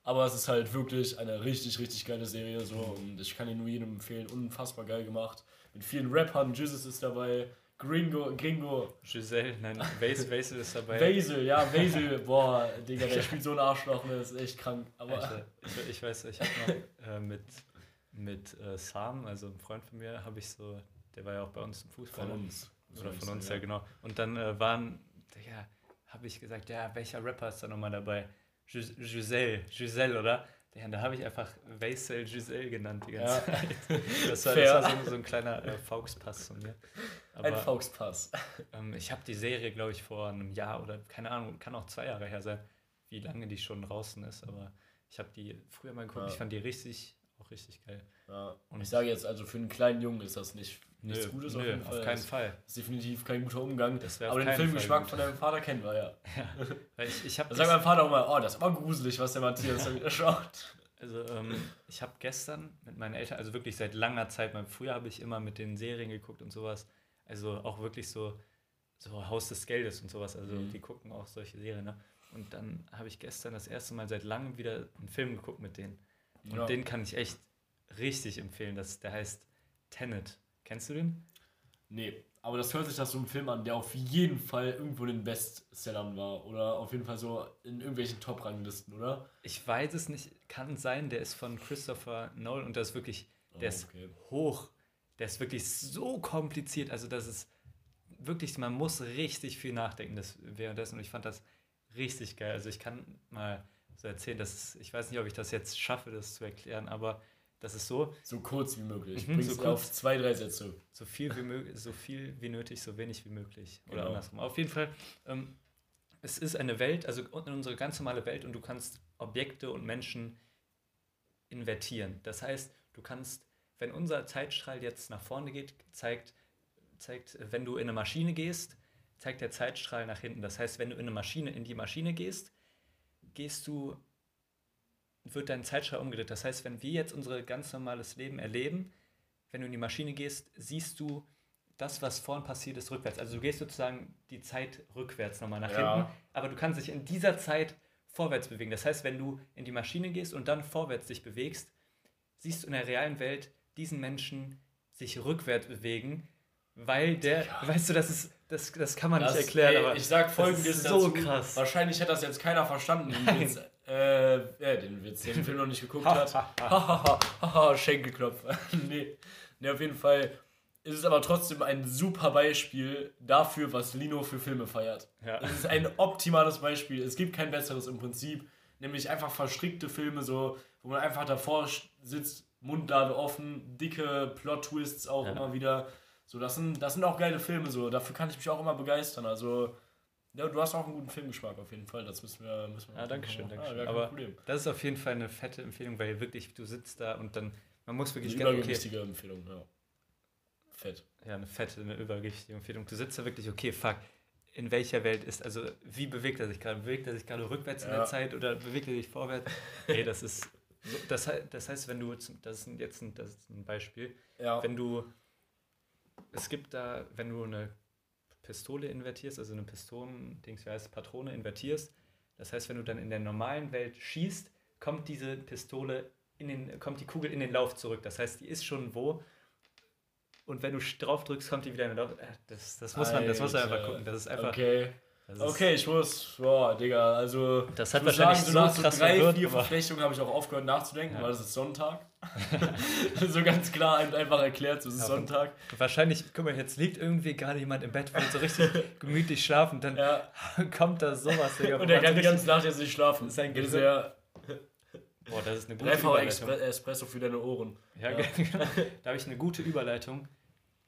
Aber es ist halt wirklich eine richtig, richtig geile Serie. So. Und ich kann ihn nur jedem empfehlen. Unfassbar geil gemacht. Mit vielen Rappern. Jesus ist dabei. Gringo, Gringo. Giselle, nein, Basil, ist dabei. Basil, ja, Basil. Boah, Digga, der spielt so ein Arschloch. Ne? Das ist echt krank. Aber Alter, ich, ich weiß, ich habe noch äh, mit, mit äh, Sam, also ein Freund von mir, habe ich so, der war ja auch bei uns im Fußball. von uns. Oder von uns, ja, genau. Und dann äh, waren, ja, habe ich gesagt, ja, welcher Rapper ist da nochmal dabei? Gis- Giselle, Giselle, oder? Ja, da habe ich einfach Basil Giselle genannt die ganze Ja. Zeit. Das war, das war so, so ein kleiner äh, Fauxpass von mir. Ein Aber Fauxpass. ähm, ich habe die Serie, glaube ich, vor einem Jahr oder keine Ahnung, kann auch zwei Jahre her sein, wie lange die schon draußen ist. Aber ich habe die früher mal geguckt, Ja. ich fand die richtig, auch richtig geil. Ja. Und- ich sage jetzt, also für einen kleinen Jungen ist das nicht nichts Nö, Gutes nö, auf jeden Fall. auf keinen Das Fall. ist definitiv kein guter Umgang. Das Aber den Filmgeschmack von deinem Vater kennen wir ja. Weil ich, ich Da sagt mein Vater auch mal, oh, das war gruselig, was der Matthias da wieder schaut. Also ähm, ich habe gestern mit meinen Eltern, also wirklich seit langer Zeit, mal früher habe ich immer mit den Serien geguckt und sowas, also auch wirklich so, so Haus des Geldes und sowas, also Mhm. die gucken auch solche Serien, ne? Und dann habe ich gestern das erste Mal seit langem wieder einen Film geguckt mit denen. Und Ja. den kann ich echt richtig empfehlen, das, der heißt Tenet. Kennst du den? Nee, aber das hört sich nach so einem Film an, der auf jeden Fall irgendwo in den Bestsellern war. Oder auf jeden Fall so in irgendwelchen Top-Ranglisten, oder? Ich weiß es nicht, kann sein, der ist von Christopher Nolan und der ist wirklich, der Oh, ist okay. hoch, der ist wirklich so kompliziert, also das ist wirklich, man muss richtig viel nachdenken das, währenddessen und ich fand das richtig geil. Also ich kann mal so erzählen, dass ich weiß nicht, ob ich das jetzt schaffe, das zu erklären, aber das ist so, So kurz wie möglich. Mhm, Bring's so auf zwei, drei Sätze. so viel wie möglich, so viel wie nötig, so wenig wie möglich. Oder Genau. andersrum. Auf jeden Fall, ähm, es ist eine Welt, also unsere ganz normale Welt und du kannst Objekte und Menschen invertieren. Das heißt, du kannst, wenn unser Zeitstrahl jetzt nach vorne geht, zeigt, zeigt, wenn du in eine Maschine gehst, zeigt der Zeitstrahl nach hinten. Das heißt, wenn du in eine Maschine, in die Maschine gehst, gehst du, wird dein Zeitstrahl umgedreht. Das heißt, wenn wir jetzt unser ganz normales Leben erleben, wenn du in die Maschine gehst, siehst du das, was vorhin passiert ist, rückwärts. Also du gehst sozusagen die Zeit rückwärts nochmal nach Ja. hinten, aber du kannst dich in dieser Zeit vorwärts bewegen. Das heißt, wenn du in die Maschine gehst und dann vorwärts dich bewegst, siehst du in der realen Welt diesen Menschen sich rückwärts bewegen, weil der, weißt du, das ist, das, das kann man Das- nicht erklären, ey, aber ich sag das folgendes ist so dazu. krass. Wahrscheinlich hat das jetzt keiner verstanden, den Witz, äh, äh, den Witz, den Film noch nicht geguckt hat. Hahaha, Schenkelklopf. nee. nee, auf jeden Fall ist es aber trotzdem ein super Beispiel dafür, was Lino für Filme feiert. Ja. Es ist ein optimales Beispiel. Es gibt kein besseres im Prinzip. Nämlich einfach verstrickte Filme, so, wo man einfach davor sitzt, Mundlade offen, dicke Plot-Twists auch Ja. immer wieder. So, das sind, das sind auch geile Filme, so. Dafür kann ich mich auch immer begeistern. Also, ja, du hast auch einen guten Filmgeschmack auf jeden Fall. Das müssen wir. Müssen wir Ja, danke schön, danke Ah, schön. Aber Problem. das ist auf jeden Fall eine fette Empfehlung, weil wirklich, du sitzt da und dann, man muss Eine wirklich okay, übergewichtige Empfehlung, ja. Fett. ja, eine fette, eine übergewichtige Empfehlung. Du sitzt da wirklich, okay, fuck, in welcher Welt ist, also wie bewegt er sich gerade? Bewegt er sich gerade rückwärts in Ja. der Zeit oder bewegt er sich vorwärts? Ey, das ist, so, das, das heißt, wenn du, das ist jetzt ein, das ist ein Beispiel, Ja. wenn du, es gibt da, wenn du eine Pistole invertierst, also eine Pistolen-Dings, wie heißt Patrone invertierst, das heißt, wenn du dann in der normalen Welt schießt, kommt diese Pistole in den, kommt die Kugel in den Lauf zurück. Das heißt, die ist schon wo und wenn du drauf drückst, kommt die wieder in den Lauf. Äh, Das, das, muss man, das muss man einfach gucken. Das ist einfach. Okay. Das Okay, ich muss, boah, Digga, also. Das hat wahrscheinlich sagen, so nach so drei, verwirrt, vier Verflechtungen habe ich auch aufgehört nachzudenken, Ja. weil es ist Sonntag. so ganz klar und einfach erklärt, so es ist Ja, Sonntag. Wahrscheinlich, guck mal, jetzt liegt irgendwie gerade jemand im Bett, will so richtig gemütlich schlafen, dann Ja. kommt da sowas, Digga. Und er kann die ganze Nacht jetzt nicht schlafen. Das ist Gehirn- ja Boah, das ist eine gute Überleitung. Expre Espresso für deine Ohren. Ja, Ja. genau. Da habe ich eine gute Überleitung,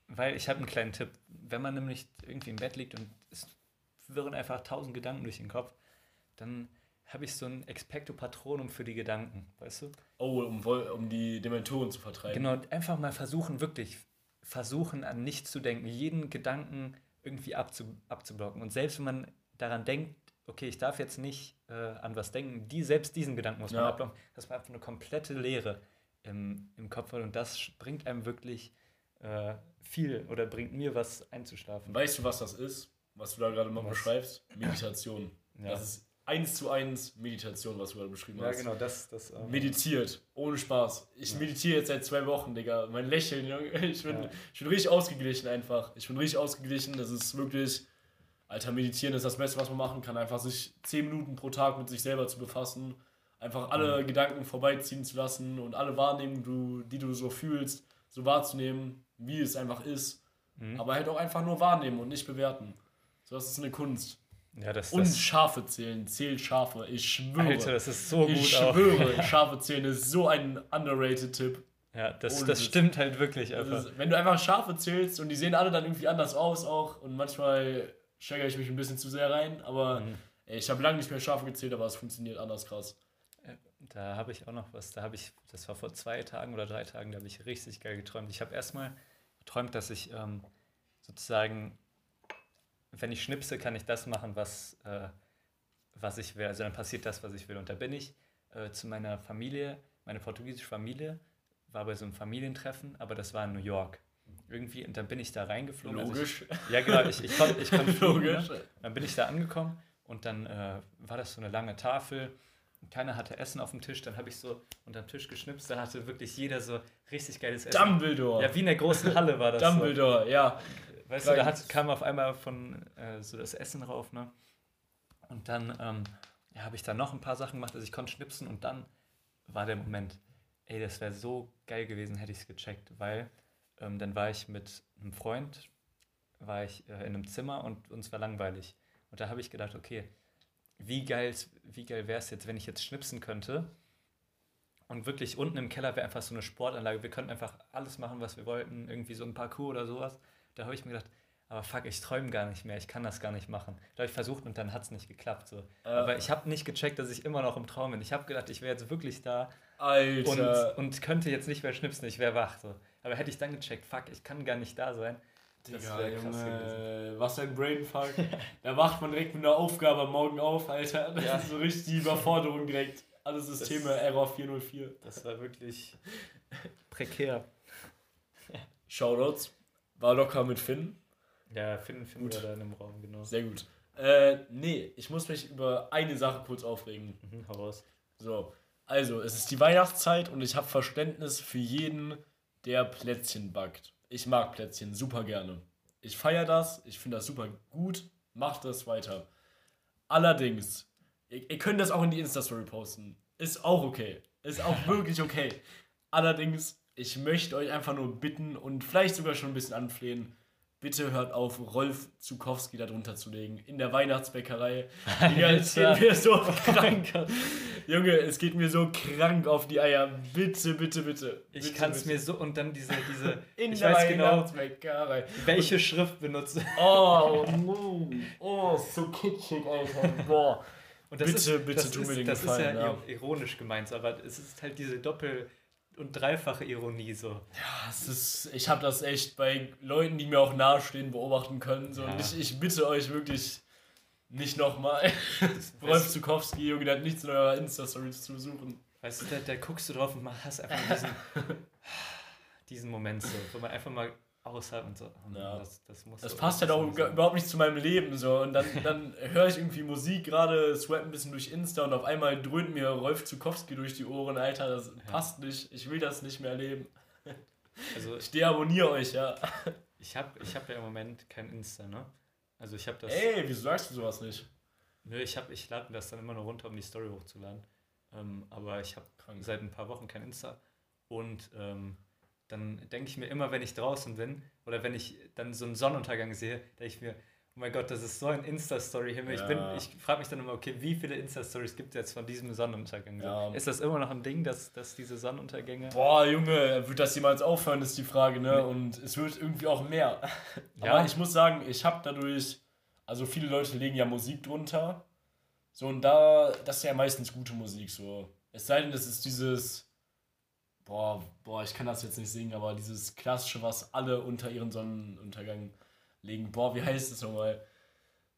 weil ich habe einen kleinen Tipp. Wenn man nämlich irgendwie im Bett liegt und wirren einfach tausend Gedanken durch den Kopf, dann habe ich so ein Expecto Patronum für die Gedanken, weißt du? Oh, um, um die Dementoren zu vertreiben. Genau, einfach mal versuchen, wirklich versuchen, an nichts zu denken, jeden Gedanken irgendwie abzu, abzublocken. Und selbst wenn man daran denkt, okay, ich darf jetzt nicht äh, an was denken, die, selbst diesen Gedanken muss man Ja. abblocken, dass man einfach eine komplette Leere im, im Kopf hat. Und das bringt einem wirklich äh, viel oder bringt mir was einzuschlafen. Weißt du, was das ist? Was du da gerade mal Was? beschreibst? Meditation. Ja. Das ist eins zu eins Meditation, was du gerade beschrieben Ja, hast. genau, das. das äh, Meditiert, ohne Spaß. Ich Ja. meditiere jetzt seit zwei Wochen, Digga. Mein Lächeln, ich bin, Ja. ich bin richtig ausgeglichen einfach. Ich bin richtig ausgeglichen. Das ist wirklich, Alter, meditieren ist das Beste, was man machen kann. Einfach sich zehn Minuten pro Tag mit sich selber zu befassen. Einfach alle Gedanken vorbeiziehen zu lassen und alle Wahrnehmungen, du, die du so fühlst, so wahrzunehmen, wie es einfach ist. Mhm. Aber halt auch einfach nur wahrnehmen und nicht bewerten. Das ist eine Kunst. ja, das, Und das, Schafe zählen, zählt Schafe. Ich schwöre. Alter, das ist so gut ich auch. schwöre, Schafe zählen ist so ein underrated Tipp. Ja, das, Ohne das Witz. stimmt halt wirklich einfach. ist, wenn du einfach Schafe zählst und die sehen alle dann irgendwie anders aus auch und manchmal steigere ich mich ein bisschen zu sehr rein, aber Mhm. ey, ich habe lange nicht mehr Schafe gezählt, aber es funktioniert anders krass. Da habe ich auch noch was. Da habe ich, das war vor zwei Tagen oder drei Tagen, da habe ich richtig geil geträumt. Ich habe erstmal geträumt, dass ich ähm, sozusagen, wenn ich schnipse, kann ich das machen, was, äh, was ich will. Also dann passiert das, was ich will. Und da bin ich äh, zu meiner Familie, meine portugiesische Familie, war bei so einem Familientreffen, aber das war in New York. Irgendwie, und dann bin ich da reingeflogen. Also Logisch. Ich, ja, genau, ich, ich konnte ich fliegen, Logisch. ne? Dann bin ich da angekommen und dann äh, war das so eine lange Tafel. und Keiner hatte Essen auf dem Tisch. Dann habe ich so unterm Tisch geschnipst. Da hatte wirklich jeder so richtig geiles Essen. Dumbledore. Ja, wie in der großen Halle war das. Dumbledore, ja. Weißt du, da hat, kam auf einmal von äh, so das Essen rauf. Ne? Und dann ähm, ja, habe ich da noch ein paar Sachen gemacht. Also ich konnte schnipsen und dann war der Moment. Ey, das wäre so geil gewesen, hätte ich es gecheckt, weil ähm, dann war ich mit einem Freund, war ich äh, in einem Zimmer und uns war langweilig. Und da habe ich gedacht, okay, wie geil, wie geil wäre es jetzt, wenn ich jetzt schnipsen könnte und wirklich unten im Keller wäre einfach so eine Sportanlage. Wir könnten einfach alles machen, was wir wollten, irgendwie so ein Parcours oder sowas. Da habe ich mir gedacht, aber fuck, ich träume gar nicht mehr, ich kann das gar nicht machen. Da habe ich versucht und dann hat es nicht geklappt. So. Äh, Aber ich habe nicht gecheckt, dass ich immer noch im Traum bin. Ich habe gedacht, ich wäre jetzt wirklich da und, Alter. und könnte jetzt nicht mehr schnipsen, ich wäre wach. So. Aber hätte ich dann gecheckt, fuck, ich kann gar nicht da sein. Das krass Junge, was ein Brainfuck. da wacht man direkt mit einer Aufgabe am Morgen auf, Alter. Das Ja. ist so richtig die Überforderung direkt. Alle Systeme Error 404. Das war wirklich prekär. Shoutouts. War locker mit Finn. Ja, finden finden Gut. wir da in dem Raum, genau. Sehr gut. Äh, nee, ich muss mich über eine Sache kurz aufregen. Mhm, hau raus. So, also, es ist die Weihnachtszeit und ich habe Verständnis für jeden, der Plätzchen backt. Ich mag Plätzchen super gerne. Ich feiere das, ich finde das super gut, macht das weiter. Allerdings, ihr, ihr könnt das auch in die Insta-Story posten. Ist auch okay. Ist auch wirklich okay. Allerdings, ich möchte euch einfach nur bitten und vielleicht sogar schon ein bisschen anflehen, bitte hört auf, Rolf Zukowski da drunter zu legen. In der Weihnachtsbäckerei. Digga, es geht mir so krank. Junge, es geht mir so krank auf die Eier. Bitte, bitte, bitte. Ich bitte, kann es mir so und dann diese, diese In ich der weiß genau, Weihnachtsbäckerei. welche Schrift benutze. Oh, no. Oh, so kitschig, Alter. Boah. Und Bitte, ist, bitte das tu ist, mir den Das Gefallen, ist ja, ja. ironisch gemeint, aber es ist halt diese Doppel- und dreifache Ironie so. Das ist, ich habe das echt bei Leuten, die mir auch nahestehen, beobachten können. So. Ja. Und ich, ich bitte euch wirklich nicht nochmal. Rolf Zukowski, Junge, der hat nichts in eurer Insta-Stories zu suchen. Weißt du, da, da guckst du drauf und hast einfach diesen, diesen Moment so, wo man einfach mal aushalten und so. oh, Ja. Das, das, muss Das so- passt halt das auch so- überhaupt nicht zu meinem Leben. So. Und dann, dann höre ich irgendwie Musik gerade, swap ein bisschen durch Insta und auf einmal dröhnt mir Rolf Zukowski durch die Ohren. Alter, das passt nicht. Ich will das nicht mehr erleben. Also Ich deabonniere euch, ja. ich habe ich hab ja im Moment kein Insta, ne? Also ich habe das. Ey, wieso sagst du sowas nicht? Nö, ich, hab, ich lade mir das dann immer nur runter, um die Story hochzuladen. Ähm, aber ich habe seit ein paar Wochen kein Insta. Und ähm, dann denke ich mir immer, wenn ich draußen bin oder wenn ich dann so einen Sonnenuntergang sehe, denke ich mir, oh mein Gott, das ist so ein Insta-Story-Himmel. Ich, bin- Ja. ich frage mich dann immer, okay, wie viele Insta-Stories gibt es jetzt von diesem Sonnenuntergang? So, Ja. Ist das immer noch ein Ding, dass, dass diese Sonnenuntergänge... Boah, Junge, wird das jemals aufhören, ist die Frage, ne? Und es wird irgendwie auch mehr. Ja. Aber ich muss sagen, ich habe dadurch, also viele Leute legen ja Musik drunter. So, und da, das ist ja meistens gute Musik, so. Es sei denn, das ist dieses, boah, boah, ich kann das jetzt nicht singen, aber dieses klassische, was alle unter ihren Sonnenuntergang legen. Boah, wie heißt es nochmal?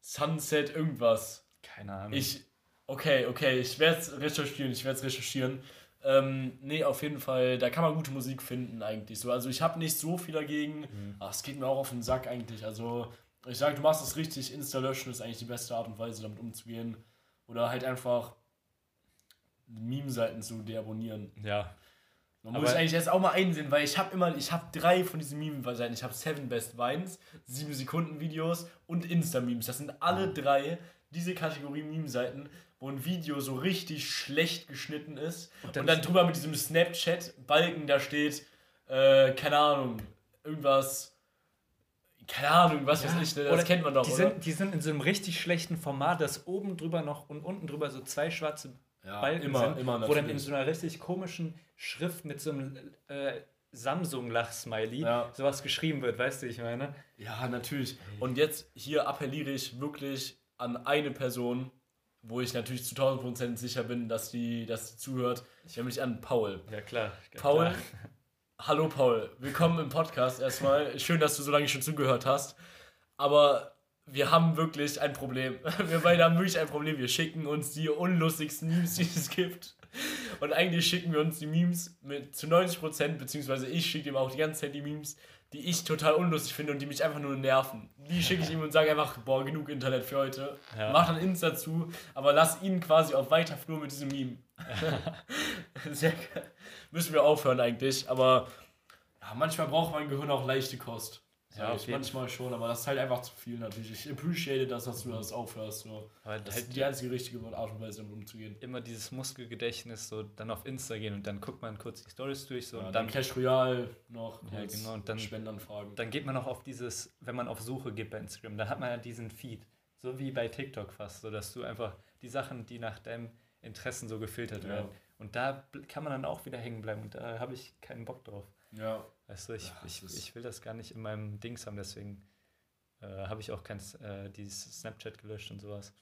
Sunset, irgendwas. Keine Ahnung. Ich, okay, okay, ich werde es recherchieren, ich werde es recherchieren. Ähm, nee, auf jeden Fall, da kann man gute Musik finden eigentlich. So, also ich habe nicht so viel dagegen, Mhm. aber es geht mir auch auf den Sack eigentlich. Also ich sage, du machst es richtig, Insta löschen ist eigentlich die beste Art und Weise, damit umzugehen. Oder halt einfach Meme-Seiten zu deabonnieren. ja, Man Aber- muss eigentlich jetzt auch mal einsehen, weil ich habe immer, ich habe drei von diesen Meme-Seiten. Ich habe Seven Best Vines, 7 Sekunden Videos und Insta-Memes. Das sind alle drei diese Kategorie Meme-Seiten, wo ein Video so richtig schlecht geschnitten ist und dann- dann, drüber mit diesem Snapchat-Balken da steht, äh, keine Ahnung, irgendwas, keine Ahnung, was weiß ich, ne? das kennt man doch, die oder? Sind, die sind in so einem richtig schlechten Format, dass oben drüber noch und unten drüber so zwei schwarze Ja, Balken immer, sind, immer wo dann in so einer richtig komischen Schrift mit so einem äh, Samsung-Lach-Smiley Ja. sowas geschrieben wird, weißt du, ich meine? Ja, natürlich. Und jetzt hier appelliere ich wirklich an eine Person, wo ich natürlich zu 1000 Prozent sicher bin, dass die, dass die zuhört, nämlich an Paul. Ja, klar. Paul, Klar. hallo Paul, willkommen im Podcast erstmal. Schön, dass du so lange schon zugehört hast. Aber wir haben wirklich ein Problem. Wir beide haben wirklich ein Problem. Wir schicken uns die unlustigsten Memes, die es gibt. Und eigentlich schicken wir uns die Memes mit zu 90%, beziehungsweise ich schicke ihm auch die ganze Zeit die Memes, die ich total unlustig finde und die mich einfach nur nerven. Die schicke ich ihm und sage einfach, boah, genug Internet für heute. Ja. Mach dann Insta zu, aber lass ihn quasi auf weiter Flur mit diesem Meme. Sehr geil. Müssen wir aufhören eigentlich, aber ja, manchmal braucht mein Gehirn auch leichte Kost. Ja, Ja, manchmal schon, aber das ist halt einfach zu viel natürlich. Ich appreciate das, dass du das aufhörst. So. Aber Das halt ist die einzige richtige Art und Weise, damit umzugehen. immer dieses Muskelgedächtnis, so dann auf Insta gehen und dann guckt man kurz die Stories durch, so Ja, und dann dann, Cash Royale noch Ja, kurz genau, und dann- Spendenanfragen. dann geht man noch auf dieses, wenn man auf Suche geht bei Instagram, dann hat man ja diesen Feed, so wie bei TikTok fast, so dass du einfach die Sachen, die nach deinem Interessen so gefiltert Ja. werden. Und da kann man dann auch wieder hängen bleiben und da habe ich keinen Bock drauf. Ja. Weißt du, ich, Ja, ich, ich will das gar nicht in meinem Dings haben, deswegen äh, habe ich auch kein äh, dieses Snapchat gelöscht und sowas.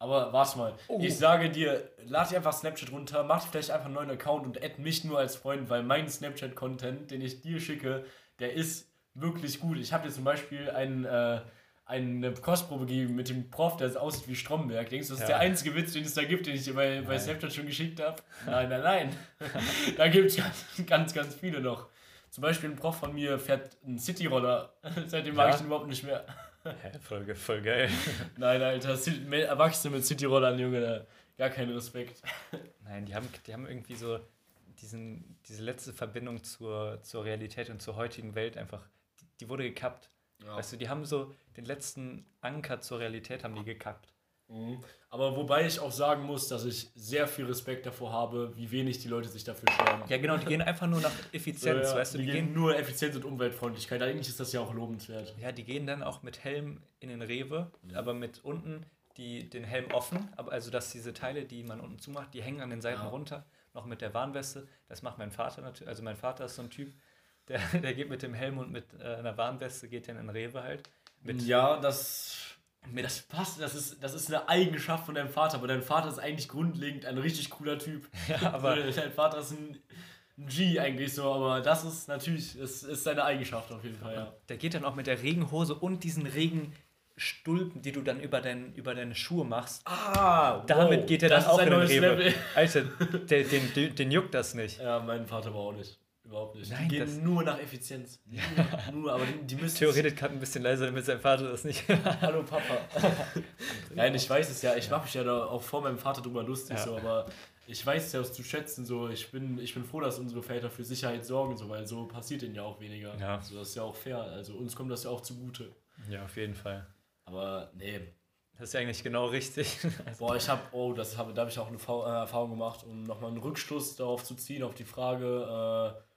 Aber warte mal, Oh. ich sage dir, lad dir einfach Snapchat runter, mach vielleicht einfach einen neuen Account und add mich nur als Freund, weil mein Snapchat-Content, den ich dir schicke, der ist wirklich gut. Ich habe dir zum Beispiel einen, äh, eine Kostprobe gegeben mit dem Prof, der aussieht wie Stromberg. Denkst du, das ist Ja. der einzige Witz, den es da gibt, den ich dir bei, bei. Snapchat schon geschickt habe? Nein, nein, nein. da gibt es ganz, ganz, ganz viele noch. Zum Beispiel ein Prof von mir fährt einen Cityroller. Seitdem mag Ja? ich ihn überhaupt nicht mehr. Hä, voll, voll geil. Nein, Alter, Erwachsene mit Cityrollern, Junge, da, gar keinen Respekt. Nein, die haben, die haben irgendwie so diesen, diese letzte Verbindung zur, zur Realität und zur heutigen Welt einfach, die, die wurde gekappt. Weißt du, die haben so den letzten Anker zur Realität haben die gekappt. Mhm. Aber wobei ich auch sagen muss, dass ich sehr viel Respekt davor habe, wie wenig die Leute sich dafür schämen. Ja, genau, die gehen einfach nur nach Effizienz, So, ja, weißt du, die die gehen gehen, nur Effizienz und Umweltfreundlichkeit. Eigentlich ist das ja auch lobenswert. ja, die gehen dann auch mit Helm in den Rewe, aber mit unten die, den Helm offen, aber also dass diese Teile, die man unten zumacht, die hängen an den Seiten Ja. runter, noch mit der Warnweste. Das macht mein Vater natürlich, also mein Vater ist so ein Typ, der, der geht mit dem Helm und mit äh, einer Warnweste geht dann in den Rewe halt. Mit, ja, das, das passt. Das ist, das ist eine Eigenschaft von deinem Vater, aber dein Vater ist eigentlich grundlegend ein richtig cooler Typ. Ja, aber dein Vater ist ein, ein G eigentlich so, aber das ist natürlich, das ist seine Eigenschaft auf jeden Fall, ja. Der geht dann auch mit der Regenhose und diesen Regenstulpen, die du dann über, dein, über deine Schuhe machst. Ah, Damit geht er dann das auch in den Rewe. Alter, der, den, den, den juckt das nicht. Ja, mein Vater war auch nicht. Überhaupt nicht. Nein, die gehen nur nach Effizienz. Nur, nur aber die, die müssen. Theo redet gerade ein bisschen leiser, damit sein Vater das nicht. Hallo Papa. Nein, ich weiß es ja. Ich mache mich ja da auch vor meinem Vater drüber lustig, Ja. so, aber ich weiß ja zu schätzen, so ich bin, ich bin froh, dass unsere Väter für Sicherheit sorgen, so, weil so passiert ihnen ja auch weniger. Ja. Also das ist ja auch fair. Also uns kommt das ja auch zugute. Ja, auf jeden Fall. Aber nee. Das ist ja eigentlich genau richtig. Also, Boah, ich habe, oh, das habe, da habe ich auch eine Fa- Erfahrung gemacht, um nochmal einen Rückschluss darauf zu ziehen, auf die Frage, äh,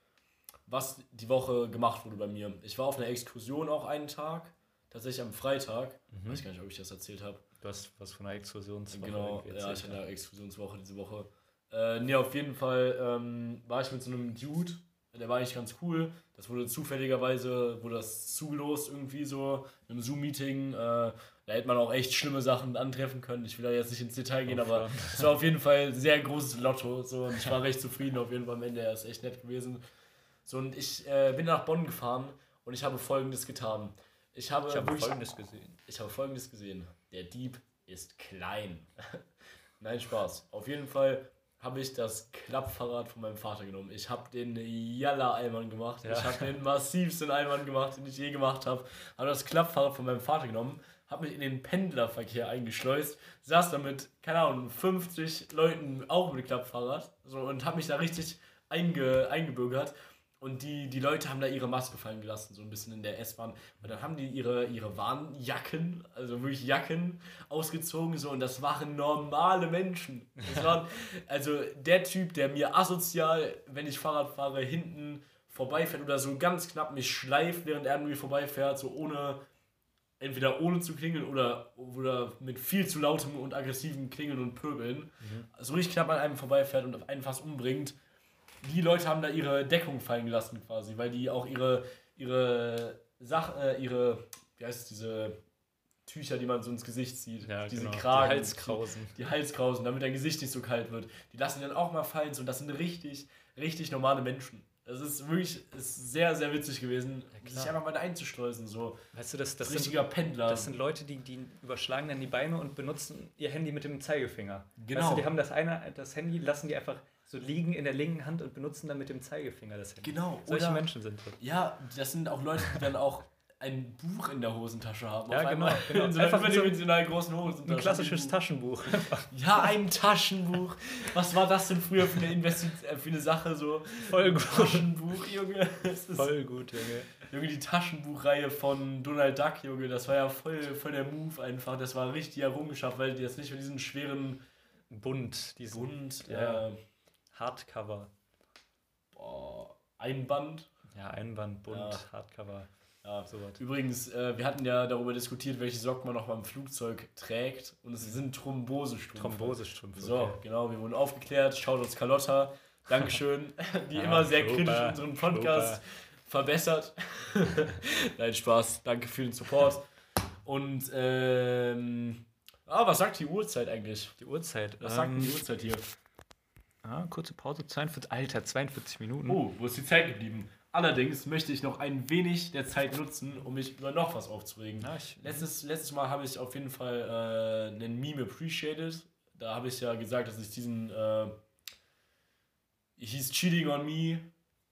was die Woche gemacht wurde bei mir. Ich war auf einer Exkursion auch einen Tag, tatsächlich am Freitag. Mhm. Weiß gar nicht, ob ich das erzählt habe. du hast was von einer Exkursionswoche Genau, irgendwie ja, erzählt, ich hatte eine Exkursionswoche diese Woche. Äh, nee, auf jeden Fall ähm, war ich mit so einem Dude, der war eigentlich ganz cool. Das wurde zufälligerweise, wurde das zugelost irgendwie so, in einem Zoom-Meeting. Äh, da hätte man auch echt schlimme Sachen antreffen können. Ich will da jetzt nicht ins Detail gehen, Oh, aber es war auf jeden Fall ein sehr großes Lotto. So, und ich war recht zufrieden auf jeden Fall am Ende. Er ist echt nett gewesen. So, und ich äh, bin nach Bonn gefahren und ich habe folgendes getan. Ich habe, Ich habe folgendes gesehen. ich habe folgendes gesehen. Der Dieb ist klein. Nein, Spaß. Auf jeden Fall habe ich das Klappfahrrad von meinem Vater genommen. Ich habe den Jalla-Eimann gemacht. Ja. Ich habe den massivsten Eimann gemacht, den ich je gemacht habe. Habe das Klappfahrrad von meinem Vater genommen, habe mich in den Pendlerverkehr eingeschleust, saß da mit, keine Ahnung, 50 Leuten auch mit Klappfahrrad so, und habe mich da richtig einge, eingebürgert. Und die, die Leute haben da ihre Maske fallen gelassen, so ein bisschen in der S-Bahn. Und dann haben die ihre, ihre Warnjacken, also wirklich Jacken, ausgezogen, so. Und das waren normale Menschen. Das waren, also der Typ, der mir asozial, wenn ich Fahrrad fahre, hinten vorbeifährt oder so ganz knapp mich schleift, während er an mir vorbeifährt, so ohne, entweder ohne zu klingeln oder, oder mit viel zu lautem und aggressivem Klingeln und Pöbeln, so richtig knapp an einem vorbeifährt und einen fast umbringt die Leute haben da ihre Deckung fallen gelassen quasi, weil die auch ihre ihre Sach äh, ihre wie heißt es diese Tücher, die man so ins Gesicht zieht, Ja, diese genau. Kragen, Die Halskrausen. die Halskrausen, damit dein Gesicht nicht so kalt wird. Die lassen die dann auch mal fallen und das sind richtig richtig normale Menschen. Das ist wirklich ist sehr sehr witzig gewesen, klar. sich einfach mal da einzuschleusen so. Weißt du, das, das, Das richtiger sind, Pendler. das sind Leute, die, die überschlagen dann die Beine und benutzen ihr Handy mit dem Zeigefinger. Genau. Weißt du, die haben das eine, das Handy, lassen die einfach so liegen in der linken Hand und benutzen dann mit dem Zeigefinger das Handy. Genau, Solche oder- Menschen sind das. Ja, das sind auch Leute, die dann auch ein Buch in der Hosentasche haben. Ja, genau, genau. In so einer Einfach wie so überdimensional großen Hosentasche. Ein klassisches. Taschenbuch. Ja, ein Taschenbuch. Was war das denn früher für eine, Investi äh, für eine Sache so? Voll gut. Taschenbuch, Junge. Voll gut, Junge. Junge, die Taschenbuchreihe von Donald Duck, Junge, das war ja voll, voll der Move einfach. Das war richtig Errungenschaft, weil die jetzt nicht mit diesen schweren Bunt, diesen Bund, Ja. äh, Hardcover. boah, Einband. Ja, Einband, bunt, Ja. Hardcover. Ja, Sowas. Übrigens, äh, wir hatten ja darüber diskutiert, welche Socken man noch beim Flugzeug trägt. Und es sind Thrombosestrümpfe. Thrombosestrümpfe. So, okay. genau, wir wurden aufgeklärt. Schaut uns Carlotta. Dankeschön, die Ja, immer sehr super, kritisch unseren Podcast verbessert. Nein, Spaß. Danke für den Support. Und, ähm, ah, was sagt die Uhrzeit eigentlich? Die Uhrzeit. Was sagt denn die ähm, Uhrzeit hier? Ah, kurze Pause, 42, Alter, 42 Minuten. Oh, wo ist die Zeit geblieben? Allerdings möchte ich noch ein wenig der Zeit nutzen, um mich über noch was aufzuregen. Ich, Letztes, letztes Mal habe ich auf jeden Fall äh, einen Meme appreciated. Da habe ich ja gesagt, dass ich diesen äh, hieß Cheating on Me,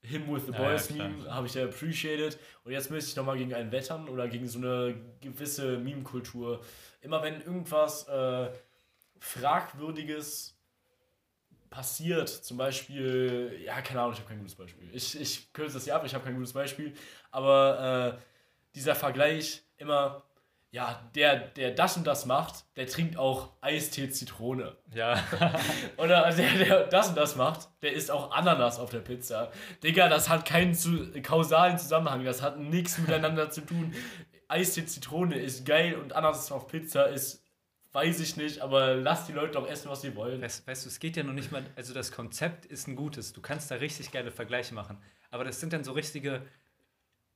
Him with the Ja, Boys ja, klar. Meme, habe ich ja appreciated. Und jetzt möchte ich nochmal gegen einen wettern oder gegen so eine gewisse Meme-Kultur. Immer wenn irgendwas äh, Fragwürdiges passiert, zum Beispiel, ja, keine Ahnung, ich habe kein gutes Beispiel. Ich, ich kürze das hier ab, ich habe kein gutes Beispiel, aber äh, dieser Vergleich immer, ja, der, der das und das macht, der trinkt auch Eistee Zitrone. ja. Oder der, der das und das macht, der isst auch Ananas auf der Pizza. Digga, das hat keinen zu, kausalen Zusammenhang, das hat nichts miteinander zu tun. Eistee Zitrone ist geil und Ananas auf Pizza ist, weiß ich nicht, aber lass die Leute doch essen, was sie wollen. Weißt, weißt du, es geht ja noch nicht mal, also das Konzept ist ein gutes, du kannst da richtig geile Vergleiche machen, aber das sind dann so richtige,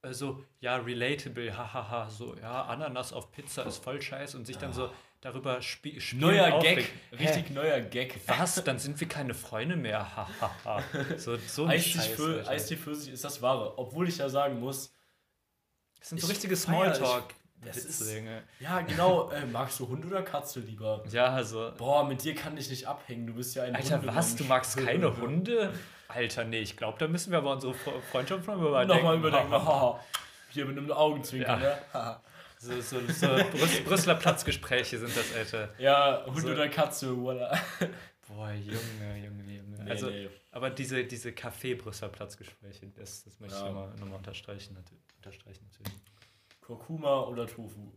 äh, so, ja, relatable, hahaha, so, ja, Ananas auf Pizza ist voll scheiß und sich dann so darüber spie spielen. Neuer. Gag, Hä? richtig neuer Gag. Was? Dann sind wir keine Freunde mehr, hahaha. so, so ein Scheiß. für, Alter. Eistee Pfirsich ist das Wahre. Obwohl ich ja sagen muss, Das sind so ich richtige Smalltalk. Das ist- Junge. ja genau, äh, magst du Hund oder Katze lieber? Ja, also. Boah, mit dir kann ich nicht abhängen, du bist ja ein Alter, was? Hundemensch. Du magst keine Hunde? Alter, nee, ich glaube, da müssen wir aber unsere Fre- Freundschaft noch überdenken. Nochmal überdenken. Haha. Hier mit einem Augenzwinkern, Ja. ne? Haha. So, so, so Brüs Brüsseler Platzgespräche sind das, Alter. Ja, Hund So. oder Katze, voila. Boah, Junge, Junge, Junge. Nee, also, nee. aber diese, diese Café-Brüsseler-Platzgespräche, das, das möchte Ja. ich nochmal noch mal unterstreichen, natür- unterstreichen natürlich. Kurkuma oder Tofu?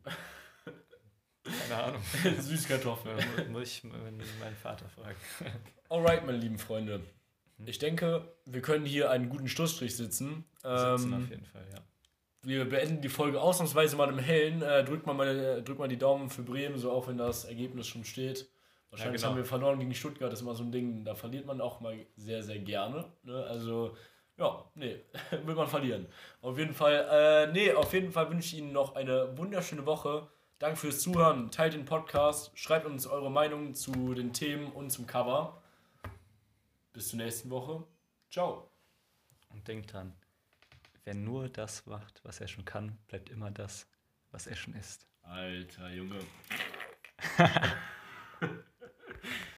Keine Ahnung. Süßkartoffel. Mu- Muss ich meinen Vater fragen. Alright, meine lieben Freunde. Ich denke, wir können hier einen guten Schlussstrich sitzen. Wir sitzen Ähm, auf jeden Fall, ja. wir beenden die Folge ausnahmsweise mal im Hellen. Äh, drückt, mal meine, drückt mal die Daumen für Bremen, so auch wenn das Ergebnis schon steht. Wahrscheinlich genau. haben wir verloren gegen Stuttgart, das ist immer so ein Ding, da verliert man auch mal sehr, sehr gerne. Ne? Also, ja, nee, will man verlieren. Auf jeden Fall, äh, nee, auf jeden Fall wünsche ich Ihnen noch eine wunderschöne Woche. Danke fürs Zuhören, teilt den Podcast, schreibt uns eure Meinung zu den Themen und zum Cover. Bis zur nächsten Woche. Ciao. Und denkt dran, wer nur das macht, was er schon kann, bleibt immer das, was er schon ist. Alter Junge.